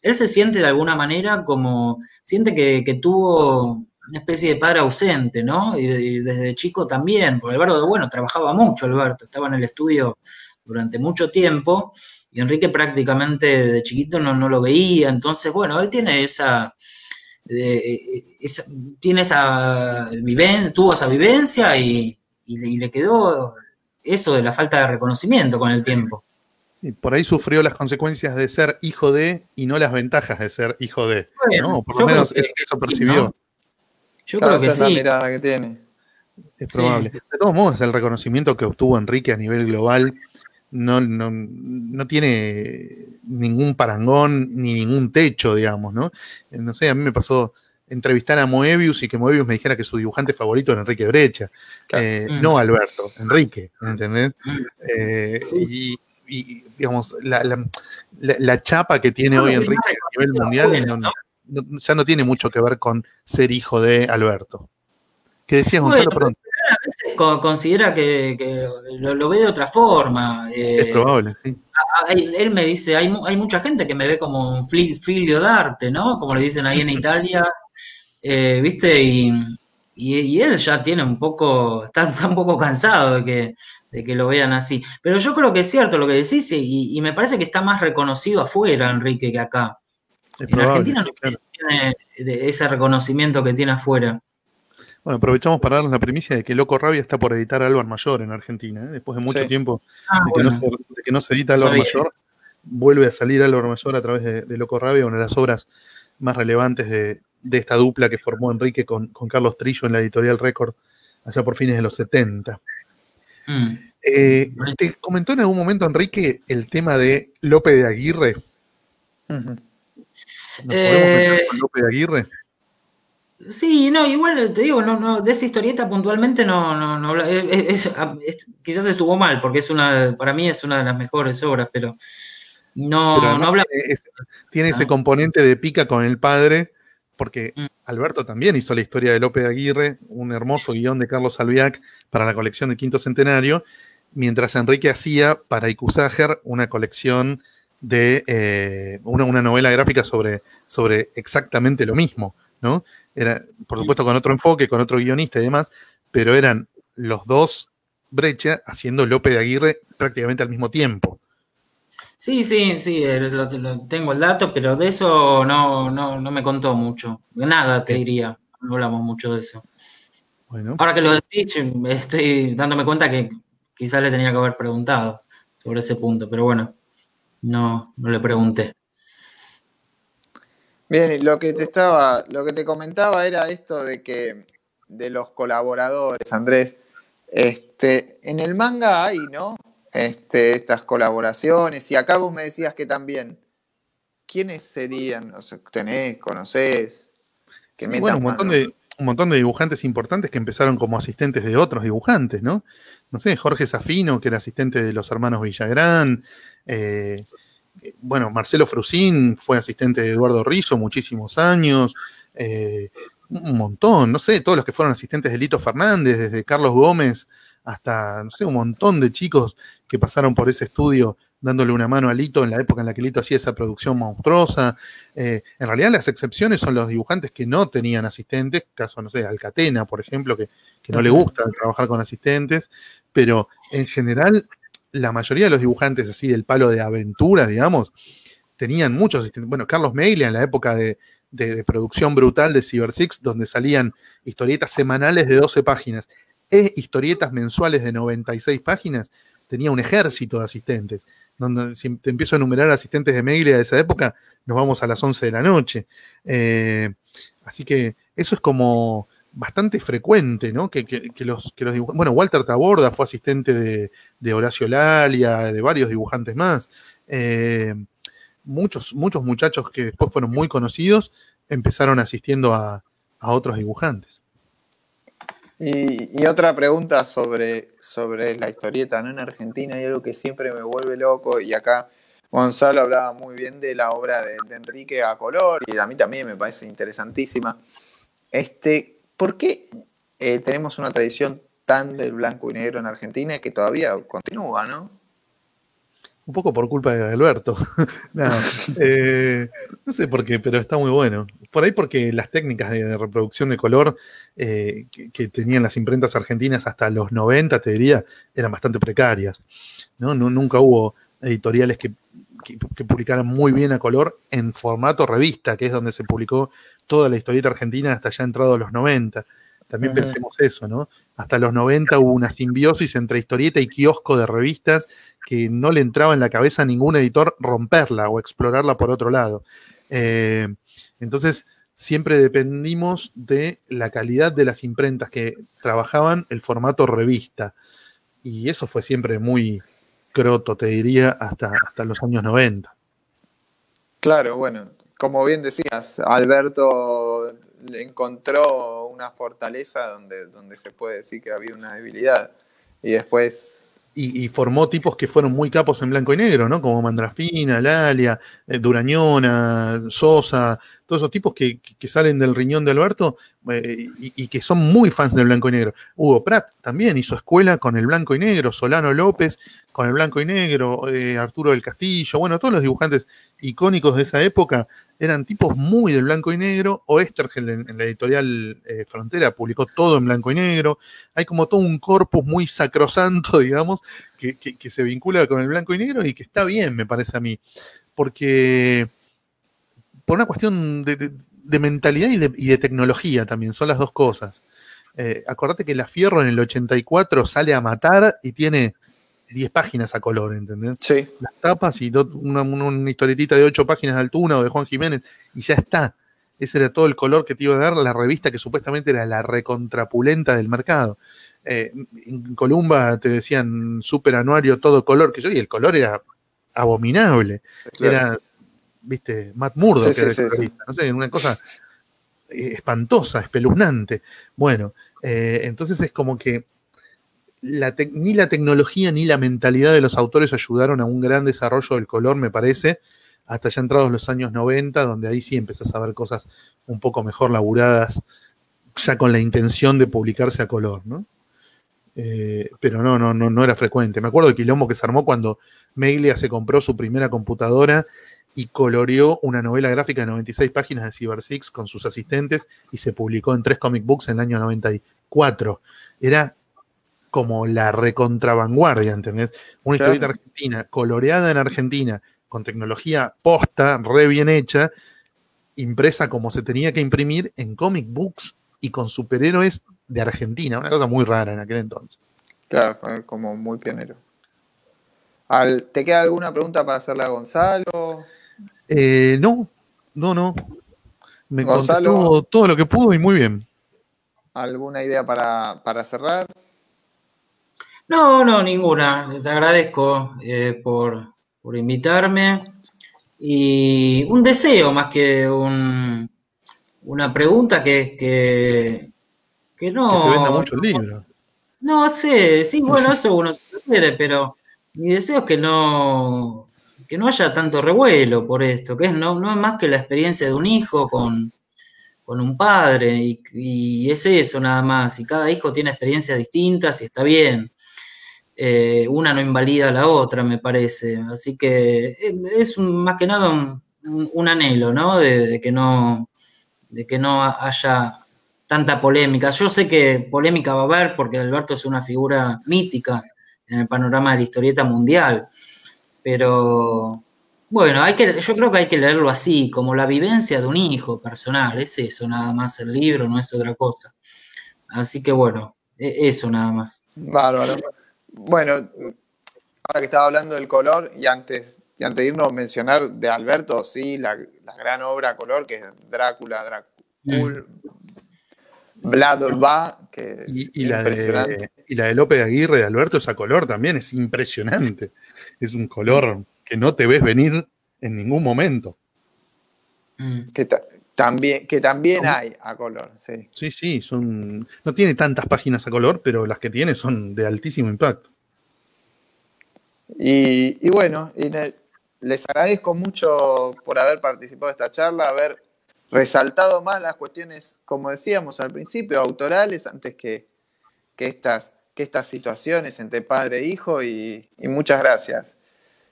él se siente de alguna manera como, siente que, tuvo una especie de padre ausente, ¿no? Y, desde chico también, porque Alberto, bueno, trabajaba mucho Alberto, estaba en el estudio durante mucho tiempo y Enrique prácticamente de chiquito no, lo veía, entonces, bueno, él tiene esa, eh, tiene esa vivencia, tuvo esa vivencia y, y le quedó eso de la falta de reconocimiento con el tiempo por ahí sufrió las consecuencias de ser hijo de y no las ventajas de ser hijo de. ¿no? Por lo menos eso, percibió. Yo creo que es la mirada que tiene. Es probable. De todos modos, el reconocimiento que obtuvo Enrique a nivel global no, no, tiene ningún parangón ni ningún techo, digamos, ¿no? No sé, a mí me pasó entrevistar a Moebius y que Moebius me dijera que su dibujante favorito era Enrique Brecha. Eh, mm. No Alberto, Enrique, ¿entendés? Mm. Eh, y, y digamos, la, chapa que tiene hoy Enrique a nivel mundial ya no tiene mucho que ver con ser hijo de Alberto. ¿Qué decías, Gonzalo? Perdón. A veces considera que, lo, ve de otra forma. Eh, es probable, sí. Él me dice, hay, hay mucha gente que me ve como un filio de arte, ¿no? Como le dicen ahí en Italia, eh, ¿viste? Y, y, él ya tiene un poco, está, está, un poco cansado de que, de que lo vean así. Pero yo creo que es cierto lo que decís y, me parece que está más reconocido afuera, Enrique, que acá. en Argentina no tiene ese reconocimiento que tiene afuera. Bueno, aprovechamos para darles la primicia de que Loco Rabia está por editar Álvaro Mayor en Argentina. ¿eh? Después de mucho tiempo ah, de, que no se, edita Álvaro Mayor, vuelve a salir Álvaro Mayor a través de, Loco Rabia, una de las obras más relevantes de, esta dupla que formó Enrique con, con Carlos Trillo en la editorial Record allá por fines de los 70. Mm. Eh, ¿Te comentó en algún momento, Enrique, el tema de López de Aguirre? ¿Nos eh, con López de Aguirre? Sí, no, igual te digo, no, no, de esa historieta puntualmente no, no, no quizás estuvo mal, porque es una, para mí es una de las mejores obras, pero no, no habla. tiene ese componente de pica con el padre, porque mm. Alberto también hizo la historia de López de Aguirre, un hermoso guion de Carlos Albiac para la colección de Quinto Centenario, mientras Enrique hacía para Icuságer una colección de eh, una, novela gráfica sobre, sobre exactamente lo mismo, ¿no? Era, por supuesto, con otro enfoque, con otro guionista y demás, pero eran los dos Brecha haciendo López de Aguirre prácticamente al mismo tiempo. Sí, sí, sí, eh, tengo el dato, pero de eso no, no, no me contó mucho. Nada, te diría. No hablamos mucho de eso. Bueno. Ahora que lo decís, estoy dándome cuenta que quizás le tenía que haber preguntado sobre ese punto, pero bueno, no, no le pregunté. Bien, lo que te estaba, lo que te comentaba era esto de que de los colaboradores, Andrés, este, en el manga hay, ¿no? Este, estas colaboraciones. Y acá vos me decías que también ¿quiénes serían? O sea, ¿Tenés, conocés? Sí, bueno, un montón, de, un montón de dibujantes importantes que empezaron como asistentes de otros dibujantes, ¿no? No sé, Jorge Safino, que era asistente de los hermanos Villagrán, eh, bueno, Marcelo Frusín fue asistente de Eduardo Rizzo muchísimos años, eh, un montón, no sé, todos los que fueron asistentes de Lito Fernández, desde Carlos Gómez hasta, no sé, un montón de chicos que pasaron por ese estudio dándole una mano a Lito en la época en la que Lito hacía esa producción monstruosa. Eh, en realidad las excepciones son los dibujantes que no tenían asistentes, caso, no sé, Alcatena, por ejemplo, que, que no le gusta trabajar con asistentes, pero en general la mayoría de los dibujantes así del palo de aventura, digamos, tenían muchos asistentes. Bueno, Carlos Meiglia en la época de, producción brutal de Cyber Six, donde salían historietas semanales de 12 páginas historietas mensuales de 96 páginas, tenía un ejército de asistentes. Donde, si te empiezo a enumerar asistentes de Meiglia de esa época, nos vamos a las 11 de la noche. Eh, así que eso es como bastante frecuente, ¿no? Que, los, que los Bueno, Walter Taborda fue asistente de, Horacio Lalia, de varios dibujantes más. Eh, muchos, muchos muchachos que después fueron muy conocidos empezaron asistiendo a, otros dibujantes. Y, otra pregunta sobre, sobre la historieta, ¿no? En Argentina hay algo que siempre me vuelve loco y acá Gonzalo hablaba muy bien de la obra de, de Enrique a color y a mí también me parece interesantísima. Este, ¿Por qué eh, tenemos una tradición tan del blanco y negro en Argentina que todavía continúa, no? Un poco por culpa de Alberto. Eh, no, sé por qué, pero está muy bueno. Por ahí porque las técnicas de reproducción de color eh, que, tenían las imprentas argentinas hasta los 90, te diría, eran bastante precarias. ¿no? nunca hubo editoriales que, que, publicaran muy bien a color en formato revista, que es donde se publicó toda la historieta argentina hasta ya entrado a los 90. También pensemos eso, ¿no? Hasta los 90 hubo una simbiosis entre historieta y kiosco de revistas que no le entraba en la cabeza a ningún editor romperla o explorarla por otro lado. Eh, entonces, siempre dependimos de la calidad de las imprentas que trabajaban el formato revista. Y eso fue siempre muy croto, te diría, hasta, hasta los años 90. Claro, bueno, como bien decías, Alberto encontró una fortaleza donde, donde se puede decir que había una debilidad. Y después y, formó tipos que fueron muy capos en blanco y negro, ¿no? Como Mandrafina, Lalia, eh, Durañona, Sosa, todos esos tipos que, salen del riñón de Alberto eh, y, que son muy fans del blanco y negro. Hugo Pratt también hizo escuela con el blanco y negro, Solano López con el blanco y negro, eh, Arturo del Castillo, bueno, todos los dibujantes icónicos de esa época eran tipos muy del blanco y negro. Oestergel en, en la editorial eh, Frontera publicó todo en blanco y negro. Hay como todo un corpus muy sacrosanto, digamos, que, se vincula con el blanco y negro y que está bien, me parece a mí. Porque por una cuestión de, mentalidad y de, tecnología también, son las dos cosas. Eh, acordate que la Fierro en el 84 sale a matar y tiene 10 páginas a color, ¿entendés? Sí. Las tapas y una, una, historietita de 8 páginas de Altuna o de Juan Jiménez y ya está. Ese era todo el color que te iba a dar la revista que supuestamente era la recontrapulenta del mercado. Eh, en Columba te decían super anuario, todo color, que yo, y el color era abominable. Era, viste, Matt Murdock, que no sé, una cosa eh, espantosa, espeluznante. Bueno, eh, entonces es como que ni la tecnología ni la mentalidad de los autores ayudaron a un gran desarrollo del color, me parece, hasta ya entrados los años 90, donde ahí sí empezás a ver cosas un poco mejor laburadas, ya con la intención de publicarse a color, ¿no? Eh, pero no, no, no, no era frecuente. Me acuerdo de quilombo que se armó cuando Meglia se compró su primera computadora y coloreó una novela gráfica de 96 páginas de Cyber Six con sus asistentes y se publicó en tres comic books en el año 94. Era como la recontravanguardia, ¿entendés? Una historieta argentina, coloreada en Argentina, con tecnología posta, re bien hecha, impresa como se tenía que imprimir en comic books y con superhéroes de Argentina, una cosa muy rara en aquel entonces. Claro, fue como muy pionero. ¿Te queda alguna pregunta para hacerle a Gonzalo? Eh, no, no, no. Me Gonzalo, todo lo que pudo y muy bien. ¿Alguna idea para, para cerrar? No, no, ninguna. Te agradezco eh, por, invitarme. y un deseo más que un, una pregunta que, que, que no... Que se venda mucho el libro. No sé, sí, bueno, eso uno se quiere, pero mi deseo es que no, que no haya tanto revuelo por esto, que es, no, no es más que la experiencia de un hijo con, con un padre, y, y, es eso nada más, y cada hijo tiene experiencias distintas y está bien. Eh, una no invalida a la otra, me parece. Así que eh, es un, más que nada un, anhelo, ¿no? De, que no, de que no haya tanta polémica. Yo sé que polémica va a haber porque Alberto es una figura mítica en el panorama de la historieta mundial, pero bueno, hay que, yo creo que hay que leerlo así, como la vivencia de un hijo personal, es eso nada más el libro, no es otra cosa. Así que bueno, eso nada más. Bárbaro. Bueno, ahora que estaba hablando del color y antes, y antes de irnos mencionar de Alberto, sí, la, la gran obra color que es Drácula, Drácula, mm. Vlad va, que es y, y impresionante. La de, y la de López Aguirre de Alberto, esa color también es impresionante. Es un color que no te ves venir en ningún momento. Que también, que también hay a color, sí. Sí, sí, son. No tiene tantas páginas a color, pero las que tiene son de altísimo impacto. Y, y bueno, y les agradezco mucho por haber participado de esta charla, haber resaltado más las cuestiones, como decíamos al principio, autorales, antes que, que, estas, que estas situaciones entre padre e hijo, y, y muchas gracias.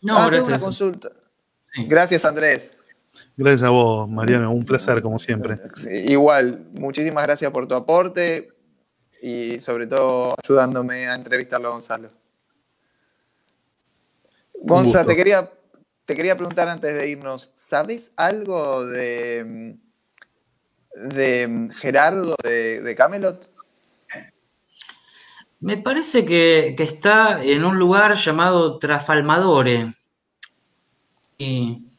No, ah, gracias. Una consulta. Sí. Gracias, Andrés. Gracias a vos, Mariano. Un placer, como siempre. Igual, muchísimas gracias por tu aporte y sobre todo ayudándome a entrevistarlo a Gonzalo. Gonzalo, te quería, te quería preguntar antes de irnos, ¿sabes algo de, de Gerardo de, de Camelot? Me parece que, que, está en un lugar llamado Trafalmadore. Y